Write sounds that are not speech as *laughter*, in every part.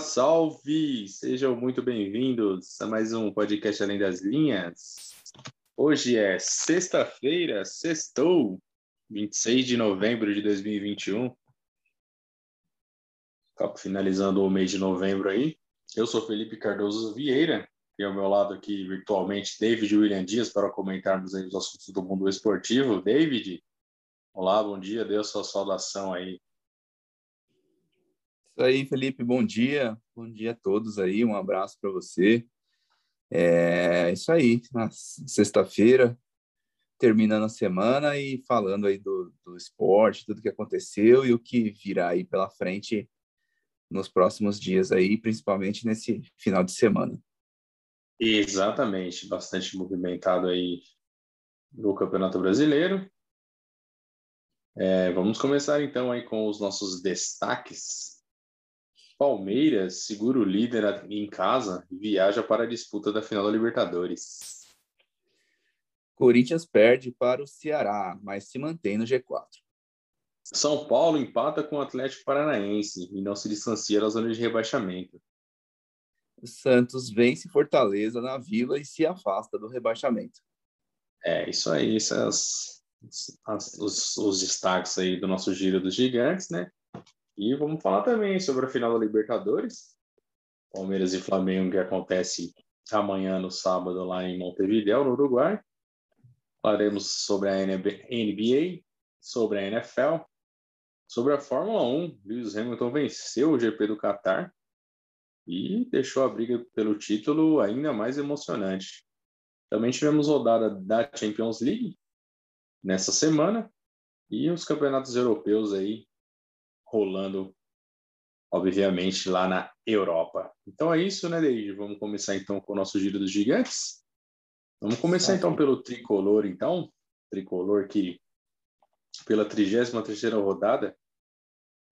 salve! Sejam muito bem-vindos a mais um podcast Além das Linhas. Hoje é sexta-feira, sextou, 26 de novembro de 2021. Acabo finalizando o mês de novembro aí. Eu sou Felipe Cardoso Vieira e ao meu lado aqui virtualmente David William Dias para comentarmos aí os assuntos do mundo esportivo. David, olá, bom dia, dê a sua saudação aí isso aí, Felipe, bom dia. Bom dia a todos aí, um abraço para você. É isso aí, na sexta-feira, terminando a semana e falando aí do, do esporte, tudo que aconteceu e o que virá aí pela frente nos próximos dias aí, principalmente nesse final de semana. Exatamente, bastante movimentado aí no Campeonato Brasileiro. É, vamos começar então aí com os nossos destaques Palmeiras segura o líder em casa e viaja para a disputa da final da Libertadores. Corinthians perde para o Ceará, mas se mantém no G4. São Paulo empata com o Atlético Paranaense e não se distancia da zona de rebaixamento. Santos vence Fortaleza na Vila e se afasta do rebaixamento. É, isso aí, esses as, os, os destaques aí do nosso giro dos gigantes, né? E vamos falar também sobre a final da Libertadores, Palmeiras e Flamengo, que acontece amanhã no sábado lá em Montevideo, no Uruguai. Falaremos sobre a NBA, sobre a NFL, sobre a Fórmula 1. Lewis Hamilton venceu o GP do Qatar e deixou a briga pelo título ainda mais emocionante. Também tivemos rodada da Champions League nessa semana e os campeonatos europeus aí rolando, obviamente, lá na Europa. Então é isso, né, David? Vamos começar então com o nosso giro dos gigantes. Vamos começar então pelo tricolor, então. Tricolor que, pela 33 rodada,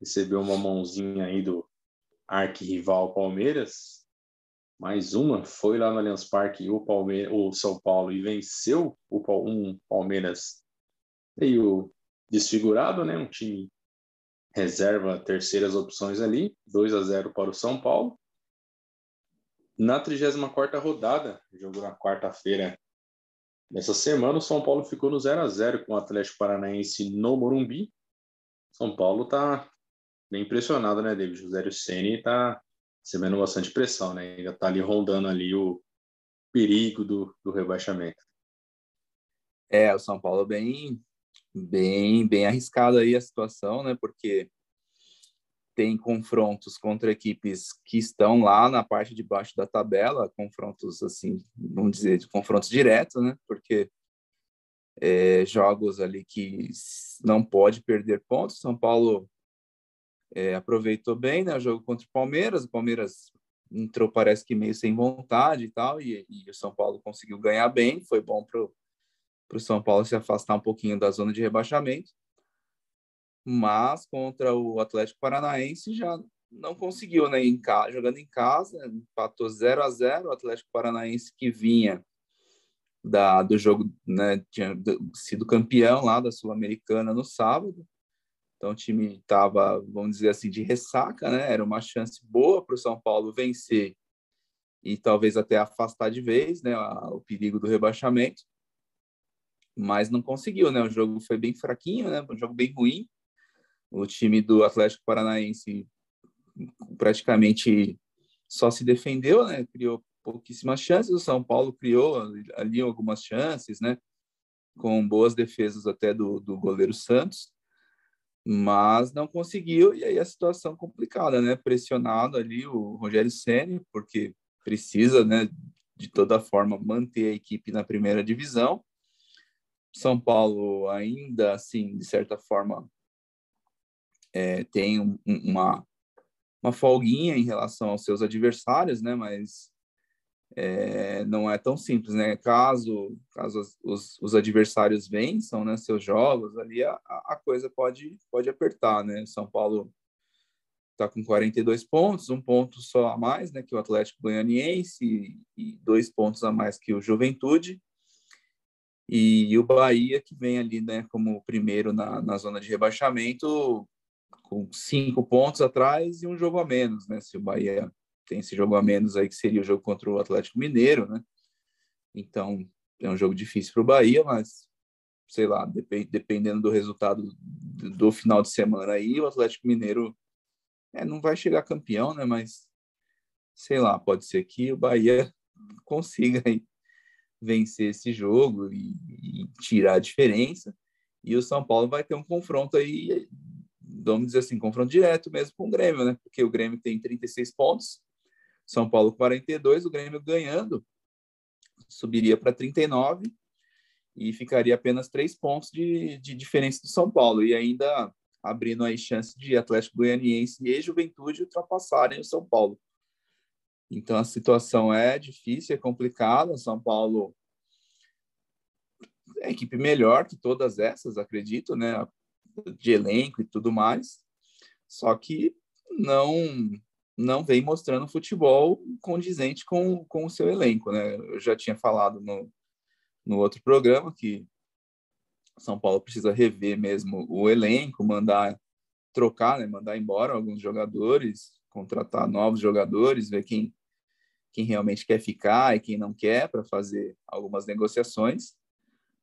recebeu uma mãozinha aí do arquirrival Palmeiras. Mais uma, foi lá no Allianz Parque o, Palmeiras, o São Paulo e venceu o um Palmeiras meio desfigurado, né? Um time reserva terceiras opções ali, 2 a 0 para o São Paulo. Na 34ª rodada, jogo na quarta-feira dessa semana, o São Paulo ficou no 0 a 0 com o Atlético Paranaense no Morumbi. São Paulo está bem impressionado, né, David? O Zé Ceni está recebendo bastante pressão, né? Ainda está ali rondando ali o perigo do, do rebaixamento. É, o São Paulo bem bem bem arriscado aí a situação, né? Porque tem confrontos contra equipes que estão lá na parte de baixo da tabela, confrontos assim, vamos dizer, de confrontos diretos, né? Porque é, jogos ali que não pode perder pontos. São Paulo é, aproveitou bem, né? O jogo contra o Palmeiras. O Palmeiras entrou, parece que meio sem vontade e tal, e, e o São Paulo conseguiu ganhar bem. Foi bom para para o São Paulo se afastar um pouquinho da zona de rebaixamento. Mas contra o Atlético Paranaense já não conseguiu, né? Em casa, jogando em casa, empatou 0 a 0 O Atlético Paranaense que vinha da, do jogo, né? Tinha sido campeão lá da Sul-Americana no sábado. Então o time estava, vamos dizer assim, de ressaca, né? Era uma chance boa para o São Paulo vencer e talvez até afastar de vez, né? O perigo do rebaixamento mas não conseguiu, né? O jogo foi bem fraquinho, né? Um jogo bem ruim. O time do Atlético Paranaense praticamente só se defendeu, né? Criou pouquíssimas chances. O São Paulo criou ali algumas chances, né? Com boas defesas até do, do goleiro Santos, mas não conseguiu. E aí a situação complicada, né? Pressionado ali o Rogério Ceni, porque precisa, né? De toda forma manter a equipe na primeira divisão são Paulo ainda, assim, de certa forma, é, tem um, uma, uma folguinha em relação aos seus adversários, né? Mas é, não é tão simples, né? Caso, caso os, os adversários vençam, né, seus jogos, ali a, a coisa pode, pode apertar, né? São Paulo está com 42 pontos, um ponto só a mais, né, que o Atlético Goianiense e, e dois pontos a mais que o Juventude. E, o Bahia, que vem ali né, como primeiro na, na zona de rebaixamento, com cinco pontos atrás e um jogo a menos. Né? Se o Bahia tem esse jogo a menos aí que seria o jogo contra o Atlético Mineiro, né? Então é um jogo difícil para o Bahia, mas sei lá, dep dependendo do resultado do, do, final de semana aí, o Atlético Mineiro é, não vai chegar campeão, né? Mas sei lá, pode ser que o Bahia *laughs* consiga aí vencer esse jogo e, e tirar a diferença. E o São Paulo vai ter um confronto aí, vamos dizer assim, confronto direto mesmo com o Grêmio, né? Porque o Grêmio tem 36 pontos, São Paulo 42, o Grêmio ganhando subiria para 39 e ficaria apenas três pontos de, de diferença do São Paulo e ainda abrindo aí chance de Atlético Goianiense e Juventude ultrapassarem o São Paulo. Então a situação é difícil, é complicada. São Paulo é a equipe melhor que todas essas, acredito, né? De elenco e tudo mais. Só que não não vem mostrando futebol condizente com, com o seu elenco, né? Eu já tinha falado no, no outro programa que São Paulo precisa rever mesmo o elenco, mandar trocar, né? Mandar embora alguns jogadores, contratar novos jogadores, ver quem quem realmente quer ficar e quem não quer para fazer algumas negociações.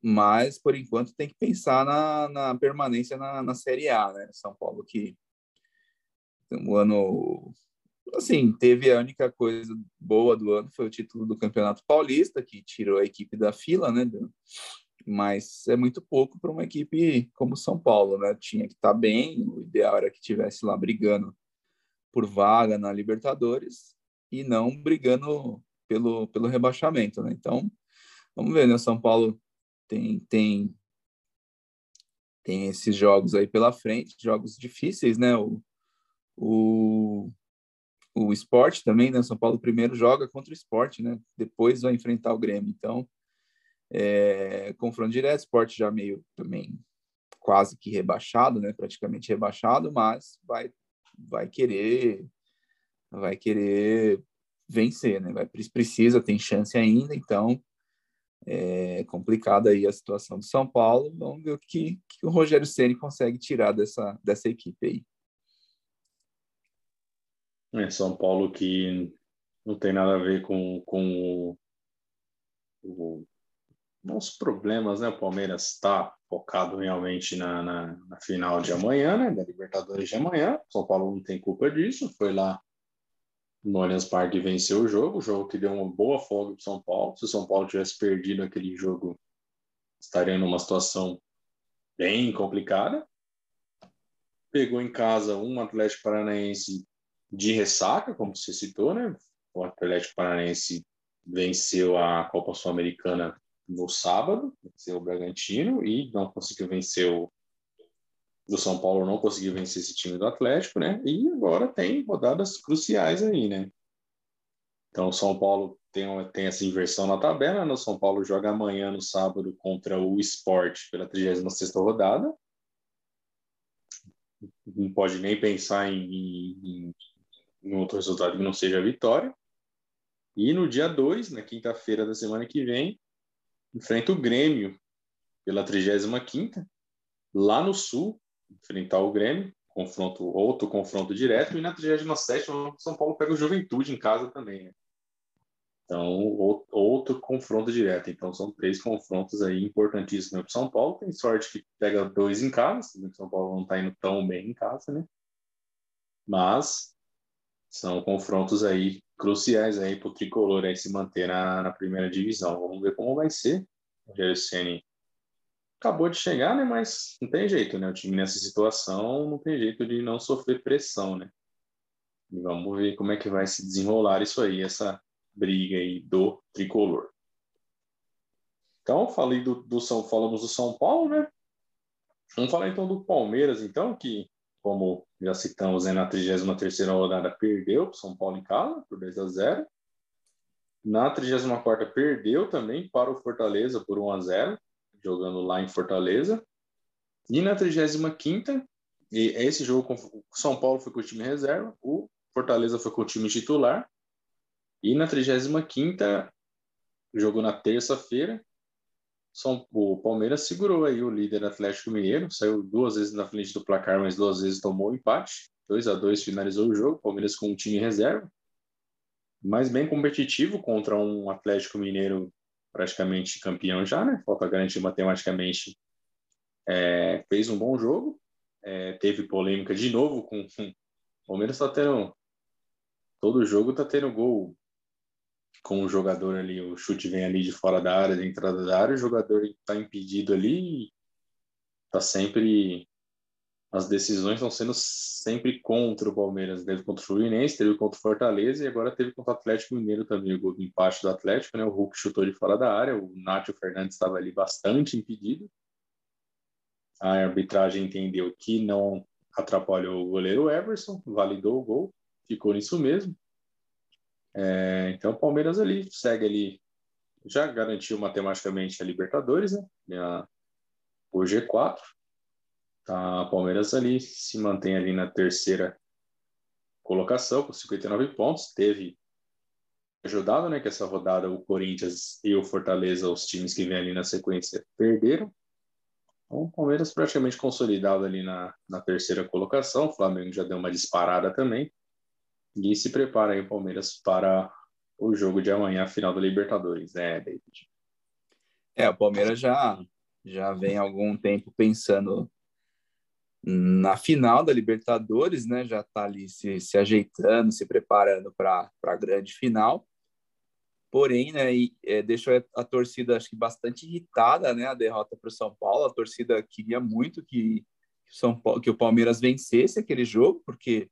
Mas, por enquanto, tem que pensar na, na permanência na, na Série A, né? São Paulo que o ano assim, teve a única coisa boa do ano foi o título do Campeonato Paulista, que tirou a equipe da fila, né? Mas é muito pouco para uma equipe como São Paulo, né? Tinha que estar tá bem, o ideal era que tivesse lá brigando por vaga na Libertadores e não brigando pelo, pelo rebaixamento, né? Então, vamos ver, né? O São Paulo tem, tem, tem esses jogos aí pela frente, jogos difíceis, né? O, o, o esporte também, né? São Paulo primeiro joga contra o esporte, né? Depois vai enfrentar o Grêmio. Então, é, confronto direto, esporte já meio também quase que rebaixado, né? Praticamente rebaixado, mas vai, vai querer vai querer vencer, né? Vai, precisa, tem chance ainda, então é complicada aí a situação do São Paulo. Vamos ver o que, que o Rogério Ceni consegue tirar dessa, dessa equipe aí. É, São Paulo que não tem nada a ver com, com o, os problemas, né? O Palmeiras está focado realmente na, na, na, final de amanhã, né? Da Libertadores de amanhã. São Paulo não tem culpa disso, foi lá no Allianz Parque venceu o jogo, o jogo que deu uma boa folga para São Paulo. Se o São Paulo tivesse perdido aquele jogo, estaria numa situação bem complicada. Pegou em casa um Atlético Paranaense de ressaca, como você citou, né? O Atlético Paranaense venceu a Copa Sul-Americana no sábado, venceu o Bragantino e não conseguiu vencer o do São Paulo não conseguiu vencer esse time do Atlético, né? E agora tem rodadas cruciais aí, né? Então, o São Paulo tem, tem essa inversão na tabela, né? O São Paulo joga amanhã, no sábado, contra o Sport pela 36ª rodada. Não pode nem pensar em, em, em outro resultado que não seja a vitória. E no dia 2, na quinta-feira da semana que vem, enfrenta o Grêmio pela 35ª, lá no Sul, enfrentar o Grêmio, confronto, outro confronto direto, e na 37 o São Paulo pega o Juventude em casa também. Né? Então, outro confronto direto. Então, são três confrontos aí importantíssimos para o São Paulo. Tem sorte que pega dois em casa, o São Paulo não está indo tão bem em casa, né? Mas são confrontos aí cruciais aí para o tricolor aí se manter na, na primeira divisão. Vamos ver como vai ser. O Rogério acabou de chegar, né? Mas não tem jeito, né? O time nessa situação não tem jeito de não sofrer pressão, né? E vamos ver como é que vai se desenrolar isso aí, essa briga aí do tricolor. Então, falei do, do São, falamos do São Paulo, né? Vamos falar então do Palmeiras, então, que, como já citamos, né, na 33 rodada perdeu para São Paulo em casa por 2 a 0. Na 34 perdeu também para o Fortaleza por 1 a 0 jogando lá em Fortaleza. E na 35ª, e esse jogo o São Paulo foi com o time reserva, o Fortaleza foi com o time titular. E na 35ª, jogou na terça-feira, o Palmeiras segurou aí o líder Atlético Mineiro, saiu duas vezes na frente do placar, mas duas vezes tomou o empate. 2 a 2 finalizou o jogo, Palmeiras com o time reserva. mas bem competitivo contra um Atlético Mineiro praticamente campeão já, né? Falta garantir matematicamente. É, fez um bom jogo, é, teve polêmica de novo com, o Palmeiras está tendo todo jogo está tendo gol com o jogador ali, o chute vem ali de fora da área, de entrada da área, o jogador está impedido ali, está sempre as decisões estão sendo sempre contra o Palmeiras. Teve contra o Fluminense, teve contra o Fortaleza e agora teve contra o Atlético Mineiro também, o gol empate do Atlético, né? O Hulk chutou de fora da área, o Nátio Fernandes estava ali bastante impedido. A arbitragem entendeu que não atrapalhou o goleiro Everson, validou o gol, ficou nisso mesmo. É, então o Palmeiras ali segue ali, já garantiu matematicamente a Libertadores, né? A, o G4 Tá, a Palmeiras ali se mantém ali na terceira colocação com 59 pontos. Teve ajudado, né, que essa rodada o Corinthians e o Fortaleza, os times que vêm ali na sequência, perderam. Então, o Palmeiras praticamente consolidado ali na, na terceira colocação. O Flamengo já deu uma disparada também. E se prepara aí o Palmeiras para o jogo de amanhã, final da Libertadores, né, David? É, o Palmeiras já, já vem algum tempo pensando na final da Libertadores, né? Já está ali se, se ajeitando, se preparando para a grande final. Porém, né, e, é, deixou a, torcida acho que bastante irritada, né? A derrota para o São Paulo. A torcida queria muito que, que, São Paulo, que o Palmeiras vencesse aquele jogo, porque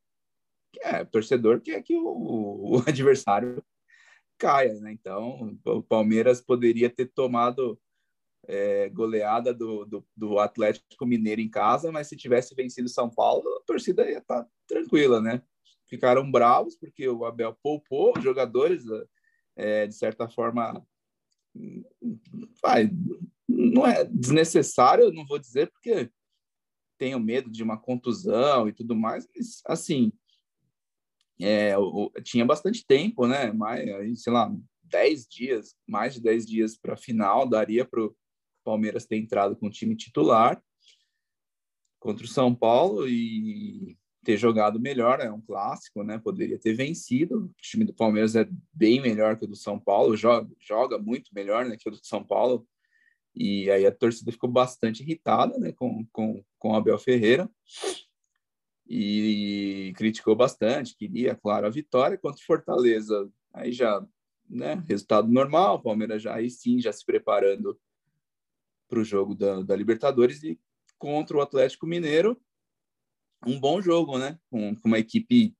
é, torcedor quer que o, o *laughs* adversário caia, né? Então, o Palmeiras poderia ter tomado é, goleada do, do, do, Atlético Mineiro em casa, mas se tivesse vencido São Paulo, a torcida ia estar tá tranquila, né? Ficaram bravos porque o Abel poupou os jogadores, é, de certa forma, vai, não é desnecessário, não vou dizer, porque tenho medo de uma contusão e tudo mais, mas, assim, é, tinha bastante tempo, né? Mais, sei lá, 10 dias, mais de 10 dias para a final, daria para Palmeiras ter entrado com o time titular contra o São Paulo e ter jogado melhor, é um clássico, né? Poderia ter vencido. O time do Palmeiras é bem melhor que o do São Paulo, joga, joga muito melhor né, que o do São Paulo. E aí a torcida ficou bastante irritada né, com, com, com o Abel Ferreira e criticou bastante, queria, claro, a vitória contra o Fortaleza. Aí já, né, resultado normal, o Palmeiras já aí sim, já se preparando para o jogo da, da, Libertadores e contra o Atlético Mineiro. Um bom jogo, né? Com, com, uma equipe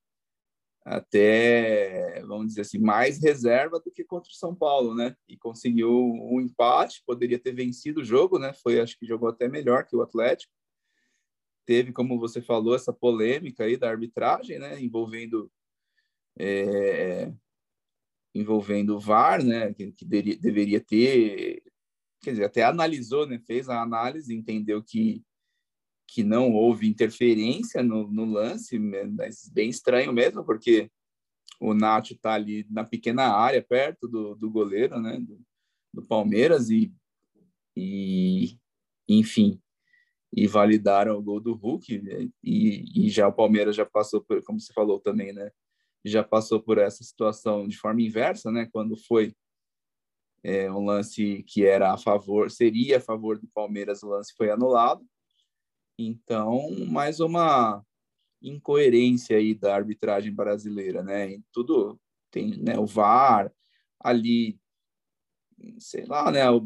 até, vamos dizer assim, mais reserva do que contra o São Paulo, né? E conseguiu um empate, poderia ter vencido o jogo, né? Foi, acho que jogou até melhor que o Atlético. Teve, como você falou, essa polêmica aí da arbitragem, né? Envolvendo é, envolvendo o VAR, né, que, que deveria ter quer dizer, até analisou, né, fez a análise, entendeu que que não houve interferência no, no lance, mas bem estranho mesmo, porque o Nacho está ali na pequena área, perto do, do goleiro, né, do, do Palmeiras, e, e, enfim, e validaram o gol do Hulk, né, e, e já o Palmeiras já passou por, como você falou também, né, já passou por essa situação de forma inversa, né, quando foi é, um lance que era a favor, seria a favor do Palmeiras, o lance foi anulado. Então, mais uma incoerência aí da arbitragem brasileira, né? Tudo tem, né, o VAR ali, sei lá, né, o,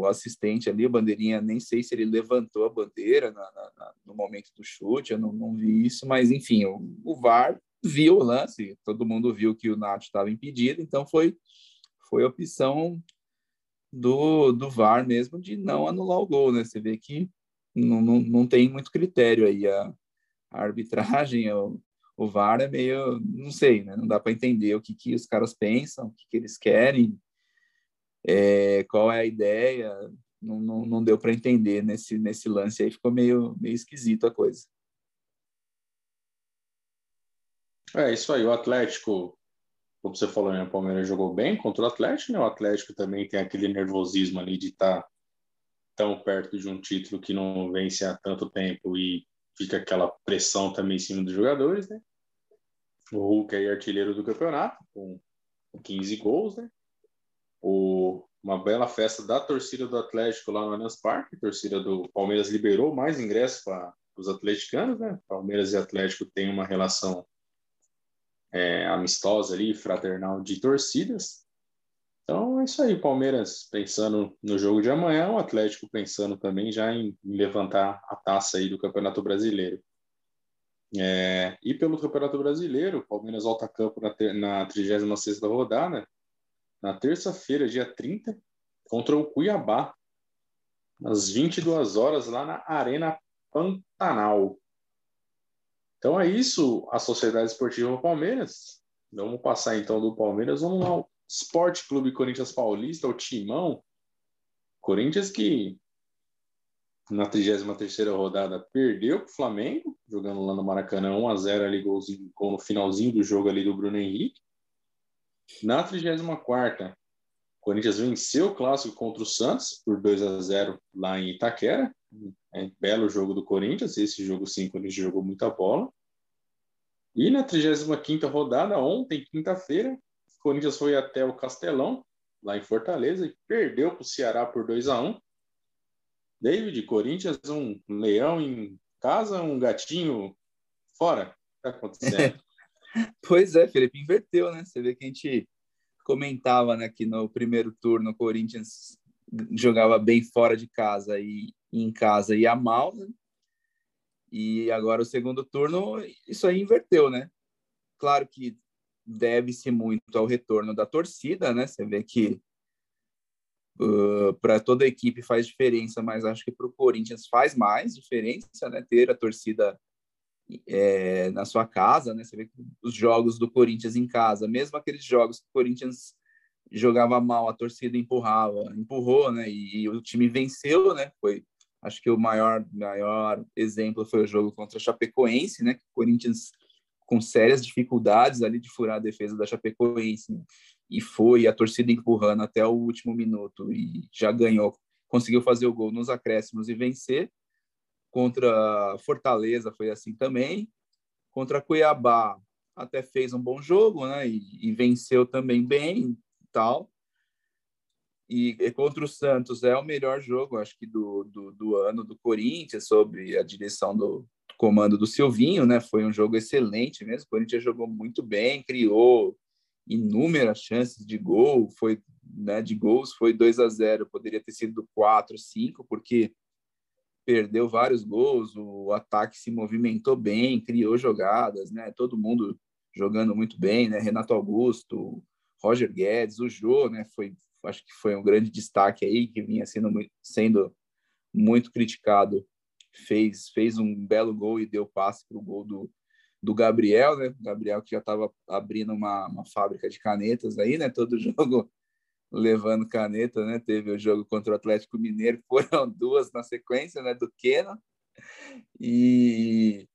o assistente ali, o bandeirinha, nem sei se ele levantou a bandeira na, na, no momento do chute, eu não, não vi isso, mas enfim, o, o VAR viu o lance, todo mundo viu que o Nath estava impedido, então foi foi a opção do, do VAR mesmo de não anular o gol, né? Você vê que não, não, não tem muito critério aí. A, a arbitragem, o, o VAR é meio, não sei, né? Não dá para entender o que, que os caras pensam, o que, que eles querem, é, qual é a ideia. Não, não, não deu para entender nesse, nesse lance aí, ficou meio, meio esquisito a coisa. É isso aí, o Atlético como você falou, né, o Palmeiras jogou bem contra o Atlético, né? O Atlético também tem aquele nervosismo ali de estar tá tão perto de um título que não vence há tanto tempo e fica aquela pressão também em cima dos jogadores, né? O Hulk é artilheiro do campeonato, com 15 gols, né? O, uma bela festa da torcida do Atlético lá no Allianz Parque. A torcida do Palmeiras liberou mais ingressos para os atleticanos, né? Palmeiras e Atlético têm uma relação é, amistosa ali, fraternal de torcidas. Então é isso aí, Palmeiras pensando no jogo de amanhã, o Atlético pensando também já em, levantar a taça aí do Campeonato Brasileiro. É, e pelo Campeonato Brasileiro, Palmeiras volta a campo na, na 36 rodada, na terça-feira, dia 30, contra o Cuiabá, às 22 horas, lá na Arena Pantanal. Então é isso, a Sociedade Esportiva Palmeiras. Vamos passar então do Palmeiras, vamos ao Esporte Clube Corinthians Paulista, o Timão. Corinthians que na 33 rodada perdeu para o Flamengo, jogando lá no Maracanã 1 a 0 ali golzinho, gol no finalzinho do jogo ali do Bruno Henrique. Na 34 o Corinthians venceu o clássico contra o Santos por 2 a 0 lá em Itaquera. É, belo jogo do Corinthians, esse jogo sim, o Corinthians jogou muita bola. E na 35 rodada, ontem, quinta-feira, o Corinthians foi até o Castelão, lá em Fortaleza, e perdeu para o Ceará por 2 a 1 David, Corinthians, um leão em casa, um gatinho fora. O que está acontecendo? *laughs* pois é, Felipe, inverteu, né? Você vê que a gente comentava né, que no primeiro turno o Corinthians jogava bem fora de casa e em casa ia mal, né? E agora o segundo turno, isso aí inverteu, né? Claro que deve-se muito ao retorno da torcida, né? Você vê que Uh, para toda a equipe faz diferença, mas acho que para o Corinthians faz mais diferença, né? Ter a torcida é, na sua casa, né? Você vê os jogos do Corinthians em casa, mesmo aqueles jogos que o Corinthians jogava mal, a torcida empurrava, empurrou, né? E, e o time venceu, né? Foi, acho que o maior, maior exemplo foi o jogo contra a Chapecoense, né? Que o Corinthians com sérias dificuldades ali de furar a defesa da Chapecoense. Né? e foi a torcida empurrando até o último minuto e já ganhou, conseguiu fazer o gol nos acréscimos e vencer. Contra Fortaleza foi assim também. Contra Cuiabá até fez um bom jogo, né? E, e venceu também bem, tal. E, e, contra o Santos é o melhor jogo, acho que do, do, do ano do Corinthians, sob a direção do, comando do Silvinho, né? Foi um jogo excelente mesmo. O Corinthians jogou muito bem, criou inúmeras chances de gol, foi né, de gols foi 2 a 0, poderia ter sido 4, 5, porque perdeu vários gols, o ataque se movimentou bem, criou jogadas, né? Todo mundo jogando muito bem, né? Renato Augusto, Roger Guedes, o Jô, né? Foi, acho que foi um grande destaque aí que vinha sendo muito, sendo muito criticado. Fez fez um belo gol e deu passe para o gol do do Gabriel, né? Gabriel que já estava abrindo uma, uma fábrica de canetas aí, né? Todo *laughs* jogo levando caneta, né? Teve o jogo contra o Atlético Mineiro, foram *laughs* duas na sequência, né? Do Keno e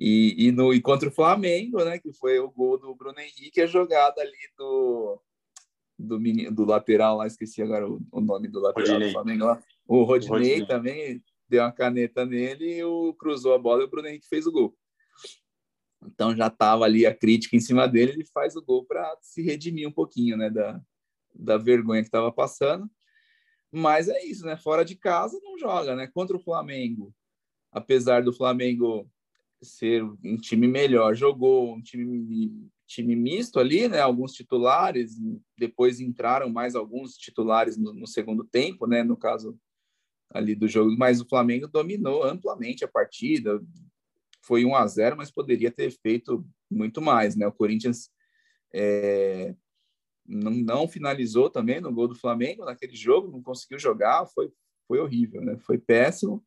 e, e, no, e contra o Flamengo, né? Que foi o gol do Bruno Henrique, a jogada ali do do, do lateral lá, esqueci agora o, o nome do lateral Rodinei. do Flamengo lá. O Rodinei, o Rodinei também deu uma caneta nele e o, cruzou a bola e o Bruno Henrique fez o gol. Então já estava ali a crítica em cima dele, ele faz o gol para se redimir um pouquinho, né, da, da vergonha que estava passando. Mas é isso, né? Fora de casa não joga, né? Contra o Flamengo, apesar do Flamengo ser um time melhor, jogou um time time misto ali, né? Alguns titulares, depois entraram mais alguns titulares no, no segundo tempo, né? No caso ali do jogo, mas o Flamengo dominou amplamente a partida, foi 1 a 0 mas poderia ter feito muito mais, né? O Corinthians é, não, não, finalizou também no gol do Flamengo naquele jogo, não conseguiu jogar, foi, foi horrível, né? Foi péssimo.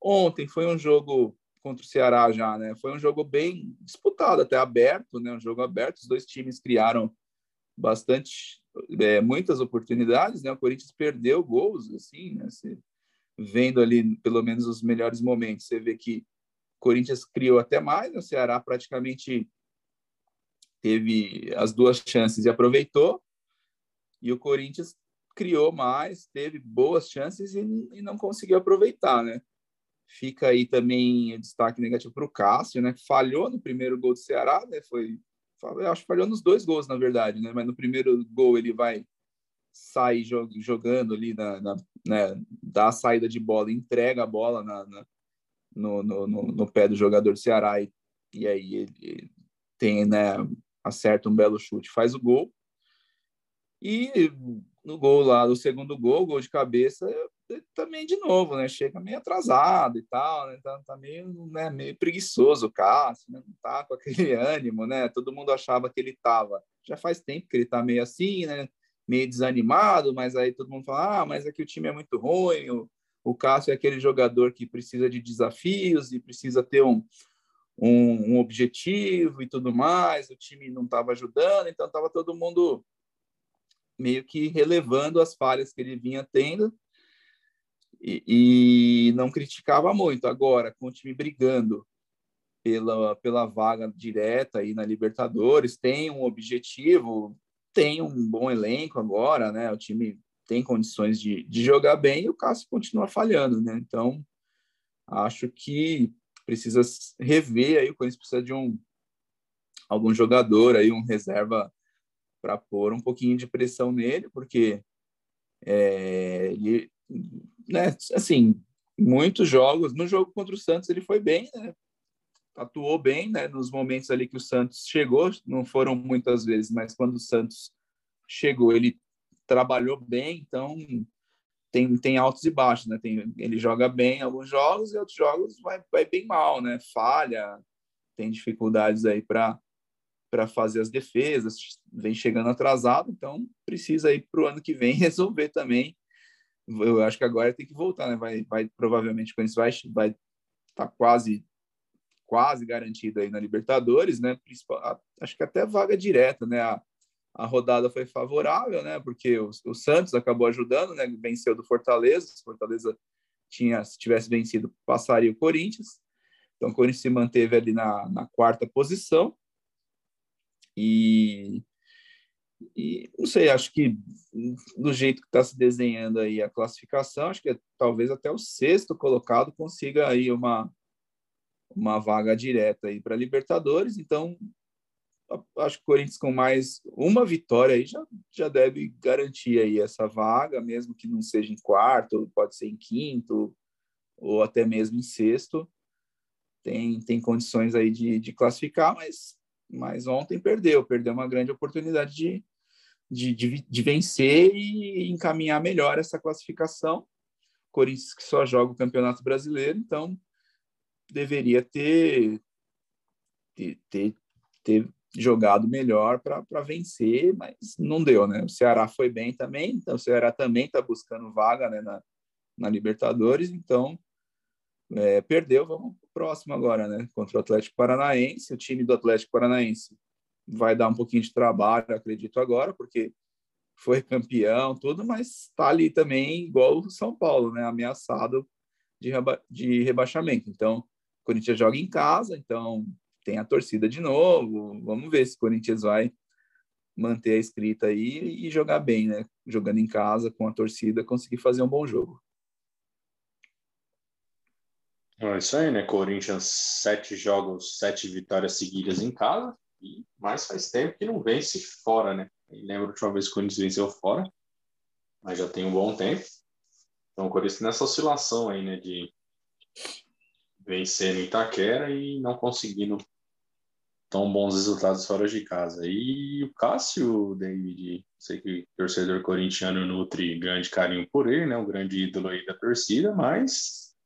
Ontem foi um jogo contra o Ceará já, né? Foi um jogo bem disputado, até aberto, né? Um jogo aberto, os dois times criaram bastante, é, muitas oportunidades, né? O Corinthians perdeu gols, assim, né? Você, vendo ali pelo menos os melhores momentos, você vê que Corinthians criou até mais, né? o Ceará praticamente teve as duas chances e aproveitou, e o Corinthians criou mais, teve boas chances e, e não conseguiu aproveitar, né? Fica aí também destaque negativo para o Cássio, né? Falhou no primeiro gol do Ceará, né? Foi, eu acho que falhou nos dois gols, na verdade, né? Mas no primeiro gol ele vai sair jogando ali, na, na né? dá a saída de bola, entrega a bola na, na no, no, no, no, pé do jogador do Ceará e, e aí ele tem, né? Acerta um belo chute, faz o gol. E no gol lá, no segundo gol, gol de cabeça, também de novo, né? Chega meio atrasado e tal, né? Tá, tá meio, né? meio preguiçoso o Cássio, né? Não tá com aquele *laughs* ânimo, né? Todo mundo achava que ele tava. Já faz tempo que ele tá meio assim, né? Meio desanimado, mas aí todo mundo fala: ah, mas é que o time é muito ruim. O, o Cássio é aquele jogador que precisa de desafios e precisa ter um, um, um objetivo e tudo mais. O time não estava ajudando, então estava todo mundo meio que relevando as falhas que ele vinha tendo e, e não criticava muito. Agora, com o time brigando pela, pela vaga direta aí na Libertadores, tem um objetivo, tem um bom elenco agora, né? O time tem condições de, de jogar bem e o Cássio continua falhando, né? Então, acho que precisa rever aí, o Corinthians precisa de um algum jogador aí, um reserva para pôr um pouquinho de pressão nele, porque é, ele né, assim, muitos jogos, no jogo contra o Santos ele foi bem, né? Atuou bem, né? Nos momentos ali que o Santos chegou, não foram muitas vezes, mas quando o Santos chegou, ele trabalhou bem, então tem, tem altos e baixos, né? Tem, ele joga bem em alguns jogos e outros jogos vai, vai bem mal, né? Falha, tem dificuldades aí para para fazer as defesas, vem chegando atrasado, então precisa ir para o ano que vem *laughs* resolver também eu acho que agora tem que voltar, né? Vai, vai provavelmente quando isso vai vai tá quase quase garantido aí na Libertadores, né? Principal, acho que até vaga direta, né? A, a rodada foi favorável, né? Porque o, o Santos acabou ajudando, né? Venceu do Fortaleza. Se Fortaleza tinha, se tivesse vencido, passaria o Corinthians. Então o Corinthians se manteve ali na, na quarta posição. E e não sei, acho que do jeito que está se desenhando aí a classificação, acho que é, talvez até o sexto colocado consiga aí uma, uma vaga direta aí para Libertadores. Então, acho que o Corinthians com mais uma vitória aí já, já deve garantir aí essa vaga, mesmo que não seja em quarto, pode ser em quinto ou até mesmo em sexto. Tem, tem condições aí de, de classificar, mas mas ontem perdeu, perdeu uma grande oportunidade de, de, de, de vencer e encaminhar melhor essa classificação. Corinthians que só joga o Campeonato Brasileiro, então deveria ter, ter, ter, ter jogado melhor para vencer, mas não deu, né? O Ceará foi bem também, então o Ceará também está buscando vaga né, na, na Libertadores, então é, perdeu, vamos para o próximo agora, né? Contra o Atlético Paranaense, o time do Atlético Paranaense vai dar um pouquinho de trabalho, acredito agora, porque foi campeão, tudo, mas está ali também igual o São Paulo, né? Ameaçado de, reba de rebaixamento. Então, o Corinthians joga em casa, então tem a torcida de novo. Vamos ver se o Corinthians vai manter a escrita aí e jogar bem, né? Jogando em casa com a torcida, conseguir fazer um bom jogo. É isso aí, né? Corinthians, sete jogos, sete vitórias seguidas em casa. E mais faz tempo que não vence fora, né? Lembro a última vez que o Corinthians venceu fora, mas já tem um bom tempo. Então o Corinthians nessa oscilação aí, né? De vencer no Itaquera e não conseguindo tão bons resultados fora de casa. E o Cássio, David, sei que o torcedor corintiano nutre grande carinho por ele, né? Um grande ídolo aí da torcida, mas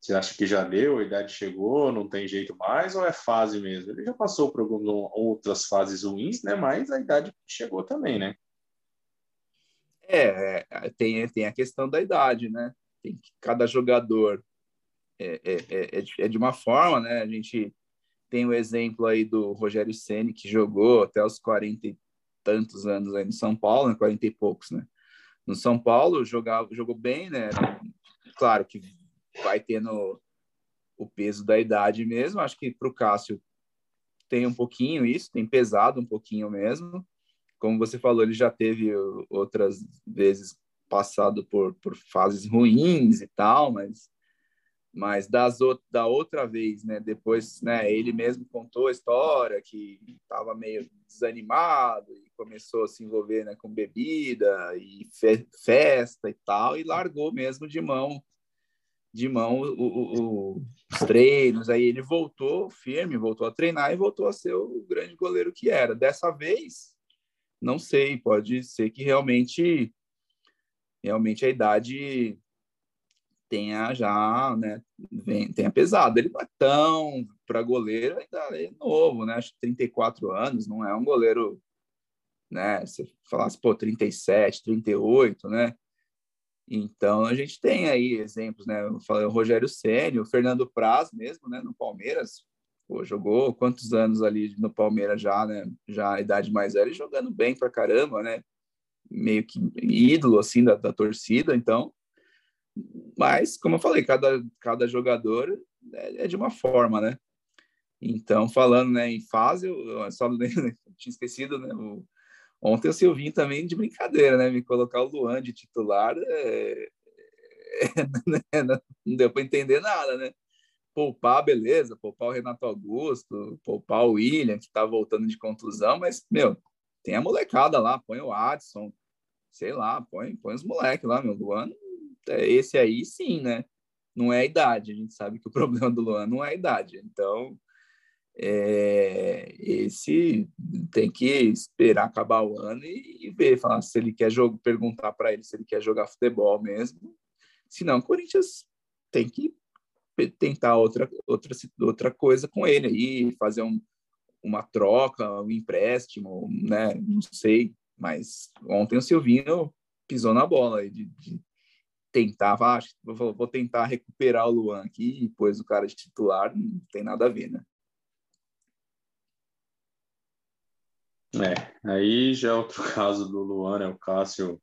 você acha que já deu, a idade chegou, não tem jeito mais, ou é fase mesmo? Ele já passou por algumas outras fases ruins, né? Mas a idade chegou também, né? É, é tem, tem a questão da idade, né? Tem que cada jogador é, é, é, é de uma forma, né? A gente tem o exemplo aí do Rogério Ceni que jogou até os 40 e tantos anos aí no São Paulo, né? 40 e poucos, né? No São Paulo jogava, jogou bem, né? Claro que vai tendo o peso da idade mesmo. Acho que para o Cássio tem um pouquinho isso, tem pesado um pouquinho mesmo. Como você falou, ele já teve outras vezes passado por, por fases ruins e tal, mas Mas das, da outra vez, né, depois, né, ele mesmo contou a história que estava meio desanimado e começou a se envolver né, com bebida e fe festa e tal, e largou mesmo de mão de mão o, o, o, os treinos. Aí ele voltou firme, voltou a treinar e voltou a ser o grande goleiro que era. Dessa vez, não sei, pode ser que realmente realmente a idade tenha já, né, vem, tenha pesado. Ele não é tão para goleiro, ainda é novo, né? Acho que 34 anos, não é um goleiro, né? Se falasse, pô, 37, 38, né? Então a gente tem aí exemplos, né? Eu falei o Rogério Ceni, o Fernando Praz mesmo, né, no Palmeiras, pô, jogou quantos anos ali no Palmeiras já, né? Já a idade mais velha, jogando bem pra caramba, né? Meio que ídolo assim da, da torcida, então mas, como eu falei, cada, cada jogador é, é de uma forma, né? Então, falando né, em fase, eu só *laughs* tinha esquecido, né? O, ontem o Silvinho também de brincadeira, né? Me colocar o Luan de titular, é, é, *laughs* não deu para entender nada, né? Poupar, beleza, poupar o Renato Augusto, poupar o William, que tá voltando de contusão, mas, meu, tem a molecada lá, põe o Adson, sei lá, põe, põe os moleques lá, meu. Luan esse aí sim, né? Não é a idade. A gente sabe que o *laughs* problema do Luan não é a idade. Então, é, esse tem que esperar acabar o ano e, e ver, falar se ele quer jogo, perguntar para ele se ele quer jogar futebol mesmo. Se não, o Corinthians tem que tentar outra outra outra coisa com ele aí, fazer um, uma troca, um empréstimo, né? Não sei, mas ontem o Silvinho pisou na bola de, de tentava, ah, vou, tentar recuperar o Luan aqui e pôs o cara de titular, não tem nada a ver, né? É, aí já é outro *laughs* caso do Luan, né? O Cássio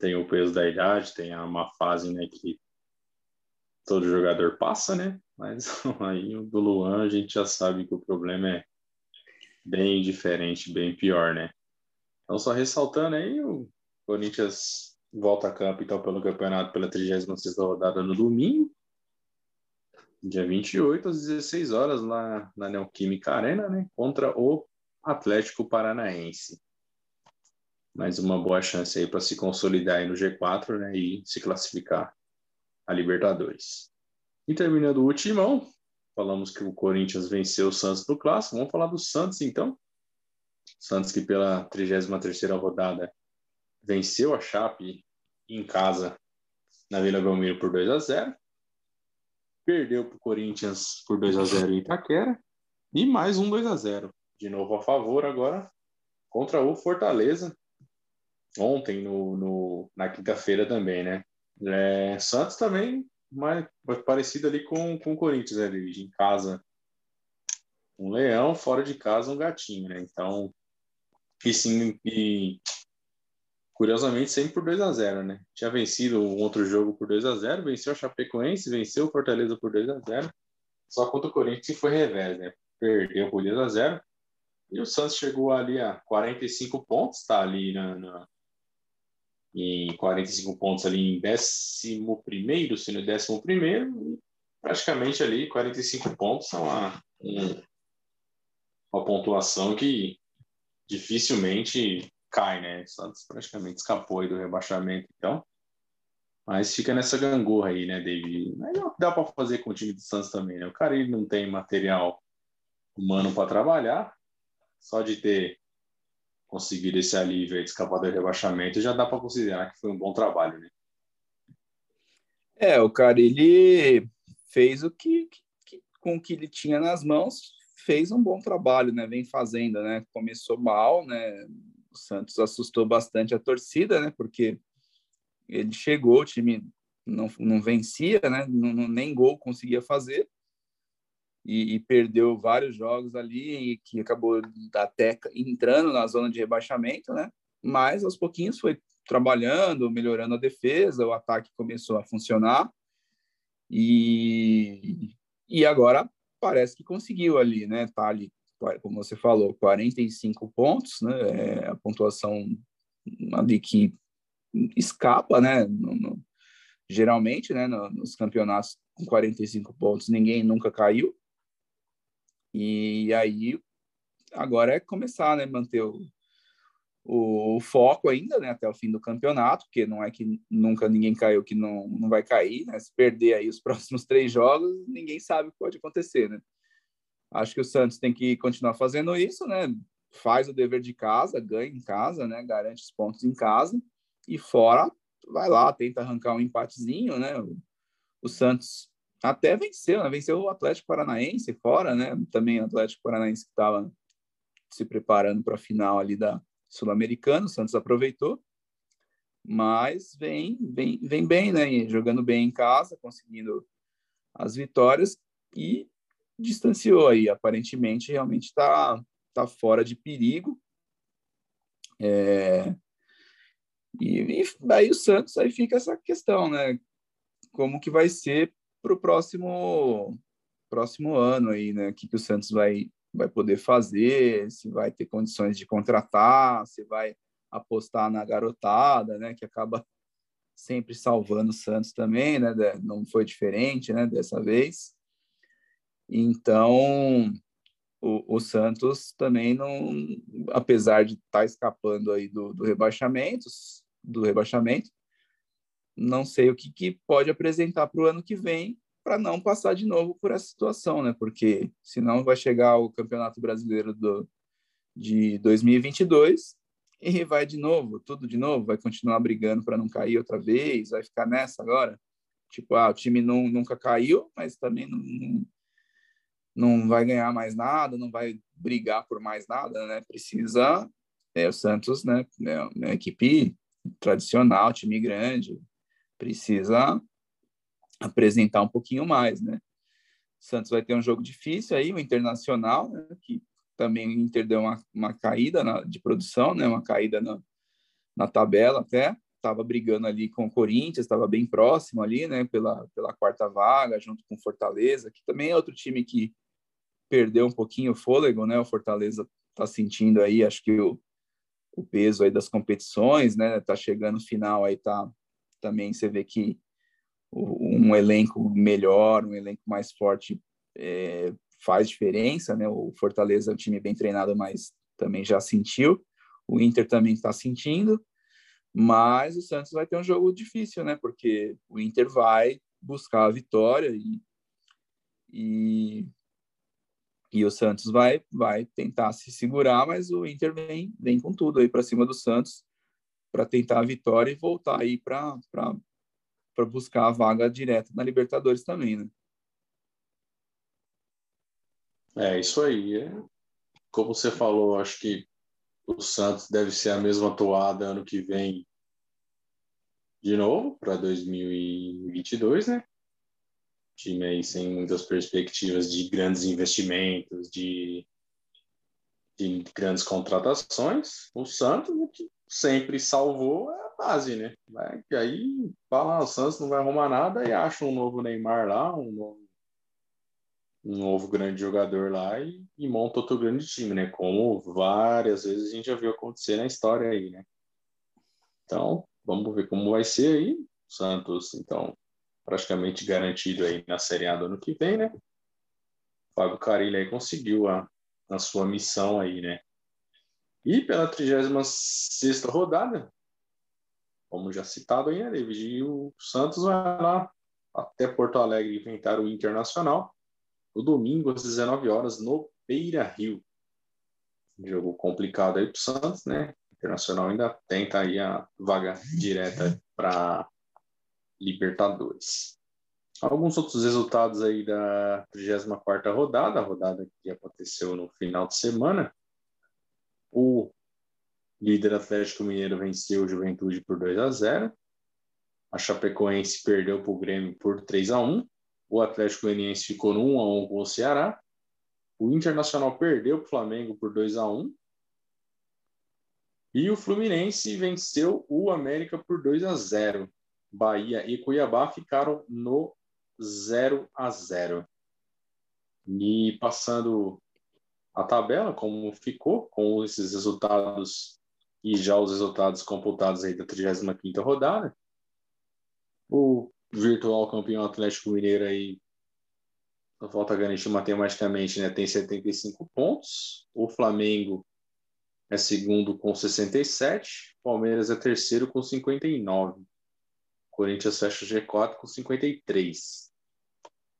tem o peso da idade, tem uma fase, né, que todo jogador passa, né? Mas *laughs* aí o do Luan a gente já sabe que o problema é bem diferente, bem pior, né? Então, só ressaltando aí, o Corinthians volta a campo então pelo campeonato pela 36 rodada no domingo, dia 28 às 16 horas lá na Neoquímica Arena, né, contra o Atlético Paranaense. Mais uma boa chance aí para se consolidar aí no G4, né, e se classificar a Libertadores. E terminando o ultimão, falamos que o Corinthians venceu o Santos no clássico, vamos falar do Santos então. Santos que pela 33ª rodada venceu a Chape em casa na Vila Belmiro por 2 a 0 perdeu para o Corinthians por 2 a 0 em Itaquera e mais um 2 a 0 de novo a favor agora contra o Fortaleza ontem no, no na quinta-feira também né? É, Santos também mais parecido ali com, com o Corinthians né, em casa um leão fora de casa um gatinho né? Então e sim e curiosamente sempre por 2 a 0 né? Tinha vencido um outro jogo por 2 a 0 venceu a Chapecoense, venceu o Fortaleza por 2 a 0 só contra o Corinthians foi revés, né? Perdeu por 2 a 0 e o Santos chegou ali a 45 pontos, está ali na, na, em 45 pontos ali em 11 primeiro, se não 11 primeiro, praticamente ali 45 pontos são uma, um, uma pontuação que dificilmente cai, né? O Santos praticamente escapou aí do rebaixamento, então. Mas fica nessa gangorra aí, né, David? Mas é o que dá para fazer com o time do Santos também, né? O cara ele não tem material humano para trabalhar, só de ter conseguido esse alívio de escapar do rebaixamento já dá para considerar que foi um bom trabalho, né? É, o cara ele fez o que, que com o que ele tinha nas mãos, fez um bom trabalho, né? Vem fazendo, né? Começou mal, né? Santos assustou bastante a torcida, né? Porque ele chegou, o time não, não vencia, né? Não, nem gol conseguia fazer. E, e, perdeu vários jogos ali e que acabou até entrando na zona de rebaixamento, né? Mas aos pouquinhos foi trabalhando, melhorando a defesa, o ataque começou a funcionar e, e agora parece que conseguiu ali, né? Tá ali como você falou, 45 pontos, né? É a pontuação ali que escapa, né? No, no, geralmente, né, nos campeonatos com 45 pontos, ninguém nunca caiu. E aí agora é começar, né, manter o, o, foco ainda, né, até o fim do campeonato, porque não é que nunca ninguém caiu que não, não vai cair, né? Se perder aí os *laughs* próximos três jogos, ninguém sabe o que pode acontecer, né? Acho que o Santos tem que continuar fazendo isso, né? Faz o dever de casa, ganha em casa, né? Garante os pontos em casa e fora vai lá, tenta arrancar um empatezinho, né? O, o Santos até venceu, né? Venceu o Atlético Paranaense fora, né? Também o Atlético Paranaense que estava se preparando para a final ali da Sul-Americana, o Santos aproveitou, mas vem, vem, vem bem, né? Jogando bem em casa, conseguindo as vitórias e distanciou aí. Aparentemente, realmente está tá fora de perigo. É... E, e aí o Santos aí fica essa questão, né? Como que vai ser para o próximo próximo ano aí, né? O que, que o Santos vai vai poder fazer, se vai ter condições de contratar, se vai apostar na garotada, né? Que acaba sempre salvando o Santos também, né? Não foi diferente, né? Dessa vez. Então, o, o, Santos também não, apesar de estar tá escapando aí do, do rebaixamento, do rebaixamento, não sei o que, que pode apresentar para o ano que vem para não passar de novo por essa situação, né? Porque senão vai chegar o Campeonato Brasileiro do, de 2022 e vai de novo, tudo de novo, vai continuar brigando para não cair outra vez, vai ficar nessa agora. Tipo, ah, o time não, nunca caiu, mas também não, não, não vai ganhar mais nada, não vai brigar por mais nada, né? Precisa é o Santos, né? É uma equipe tradicional, time grande, precisa apresentar um pouquinho mais, né? O Santos vai ter um jogo difícil aí, o Internacional, né? que também o Inter deu uma, uma caída na, de produção, né? Uma caída na, na tabela até, estava brigando ali com o Corinthians, estava bem próximo ali, né? Pela, pela quarta vaga, junto com Fortaleza, que também é outro time que perdeu um pouquinho o fôlego, né? O Fortaleza está sentindo aí, acho que o, o peso aí das competições, né? Tá chegando no final aí, tá também você vê que um elenco melhor, um elenco mais forte é, faz diferença, né? O Fortaleza é um time bem treinado, mas também já sentiu. O Inter também está sentindo, mas o Santos vai ter um jogo difícil, né? Porque o Inter vai buscar a vitória e, e e o Santos vai vai tentar se segurar, mas o Inter vem, vem com tudo aí para cima do Santos para tentar a vitória e voltar aí para buscar a vaga direta na Libertadores também, né? É isso aí. É. Como você falou, acho que o Santos deve ser a mesma toada ano que vem de novo para 2022, né? Time aí sem muitas perspectivas de grandes investimentos, de, de grandes contratações. O Santos, o que sempre salvou é a base, né? Vai, e aí, fala, ah, o Santos não vai arrumar nada e acha um novo Neymar lá, um novo, um novo grande jogador lá e, e monta outro grande time, né? Como várias vezes a gente já viu acontecer na história aí, né? Então, vamos ver como vai ser aí. Santos, então, praticamente garantido aí na Série A do ano que vem, né? Fábio Carilli aí conseguiu a, a sua missão aí, né? E pela 36 rodada, como já citado aí, né, David? o Santos vai lá até Porto Alegre enfrentar o Internacional no domingo às 19 horas no Beira Rio. Jogo complicado aí para o Santos, né? O Internacional ainda tenta aí a vaga direta para Libertadores. Alguns outros resultados aí da 34ª rodada, a rodada que aconteceu no final de semana. O líder Atlético Mineiro venceu o Juventude por 2 a 0. A Chapecoense perdeu para o Grêmio por 3 a 1. O Atlético Goianiense ficou no 1 a 1 com o Ceará. O Internacional perdeu para o Flamengo por 2 a 1. E o Fluminense venceu o América por 2 a 0. Bahia e Cuiabá ficaram no 0 a 0. E passando a tabela, como ficou, com esses resultados e já os resultados computados aí da 35ª rodada, o virtual campeão Atlético Mineiro aí, só falta garantir matematicamente, né? Tem 75 pontos. O Flamengo é segundo com 67. Palmeiras é terceiro com 59. Corinthians fecha o G4 com 53.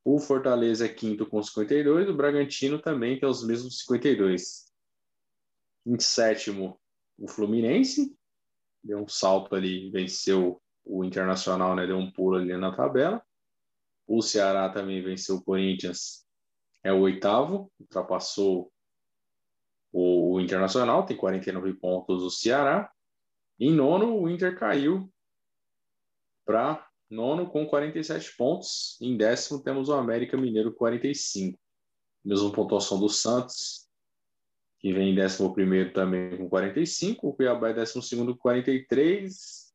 O Fortaleza é quinto com 52. O Bragantino também tem os mesmos 52. Em sétimo, o Fluminense. Deu um salto ali, venceu o Internacional, né? Deu um pulo ali na tabela. O Ceará também venceu o Corinthians, é o oitavo, ultrapassou o, Internacional, tem 49 pontos o Ceará. Em nono, o Inter caiu para nono com 47 pontos. Em décimo, temos o América Mineiro 45. Mesma pontuação do Santos, que vem em décimo primeiro também com 45. O Cuiabá é décimo segundo com 43.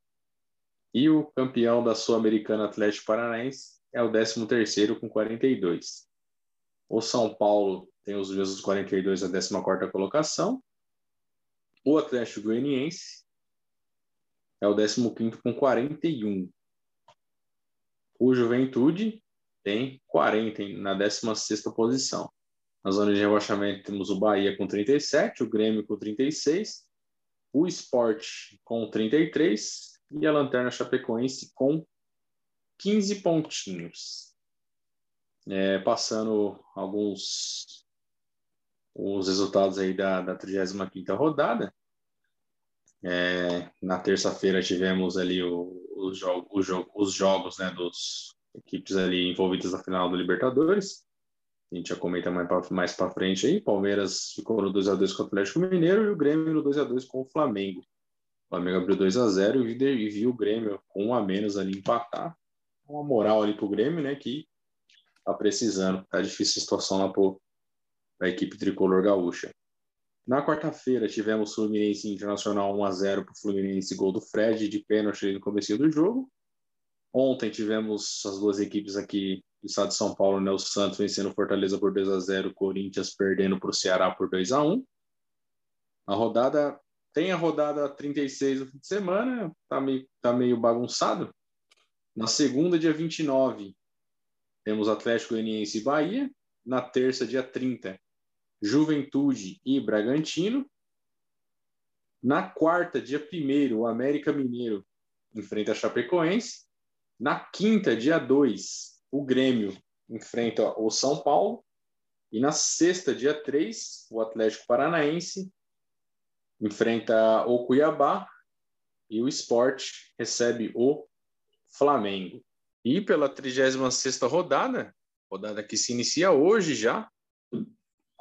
E o campeão da Sul-Americana Atlético Paranaense é o 13º com 42. O São Paulo tem os mesmos 42 na 14ª colocação. O Atlético Goianiense é o 15º com 41. O Juventude tem 40 na 16ª posição. Na zona de rebaixamento temos o Bahia com 37, o Grêmio com 36, o Sport com 33 e a Lanterna Chapecoense com 15 pontinhos. É, passando alguns os resultados aí da, da 35ª rodada. É, na terça-feira tivemos ali o, o jogo, o jogo, os jogos né, dos equipes ali envolvidas na final do Libertadores. A gente já comenta mais para mais pra frente aí. Palmeiras ficou no 2x2 com o Atlético Mineiro e o Grêmio no 2x2 com o Flamengo. O Flamengo abriu 2 a 0 e viu o Grêmio com um a menos ali empatar uma moral ali pro Grêmio, né? Que tá precisando. Tá difícil a situação lá pro, pra equipe tricolor gaúcha. Na quarta-feira tivemos Fluminense Internacional 1x0 pro Fluminense, gol do Fred de pênalti no começo do jogo. Ontem tivemos as duas equipes aqui do estado de São Paulo, né? O Santos vencendo Fortaleza por 2 a 0 Corinthians perdendo para o Ceará por 2 a 1 A rodada tem a rodada 36 do fim de semana, tá meio, tá meio bagunçado, na segunda, dia 29, temos Atlético Goianiense e Bahia. Na terça, dia 30, Juventude e Bragantino. Na quarta, dia 1 o América Mineiro enfrenta a Chapecoense. Na quinta, dia 2, o Grêmio enfrenta o São Paulo. E na sexta, dia 3, o Atlético Paranaense enfrenta o Cuiabá. E o Esporte recebe o Flamengo. E pela 36 rodada, rodada que se inicia hoje já,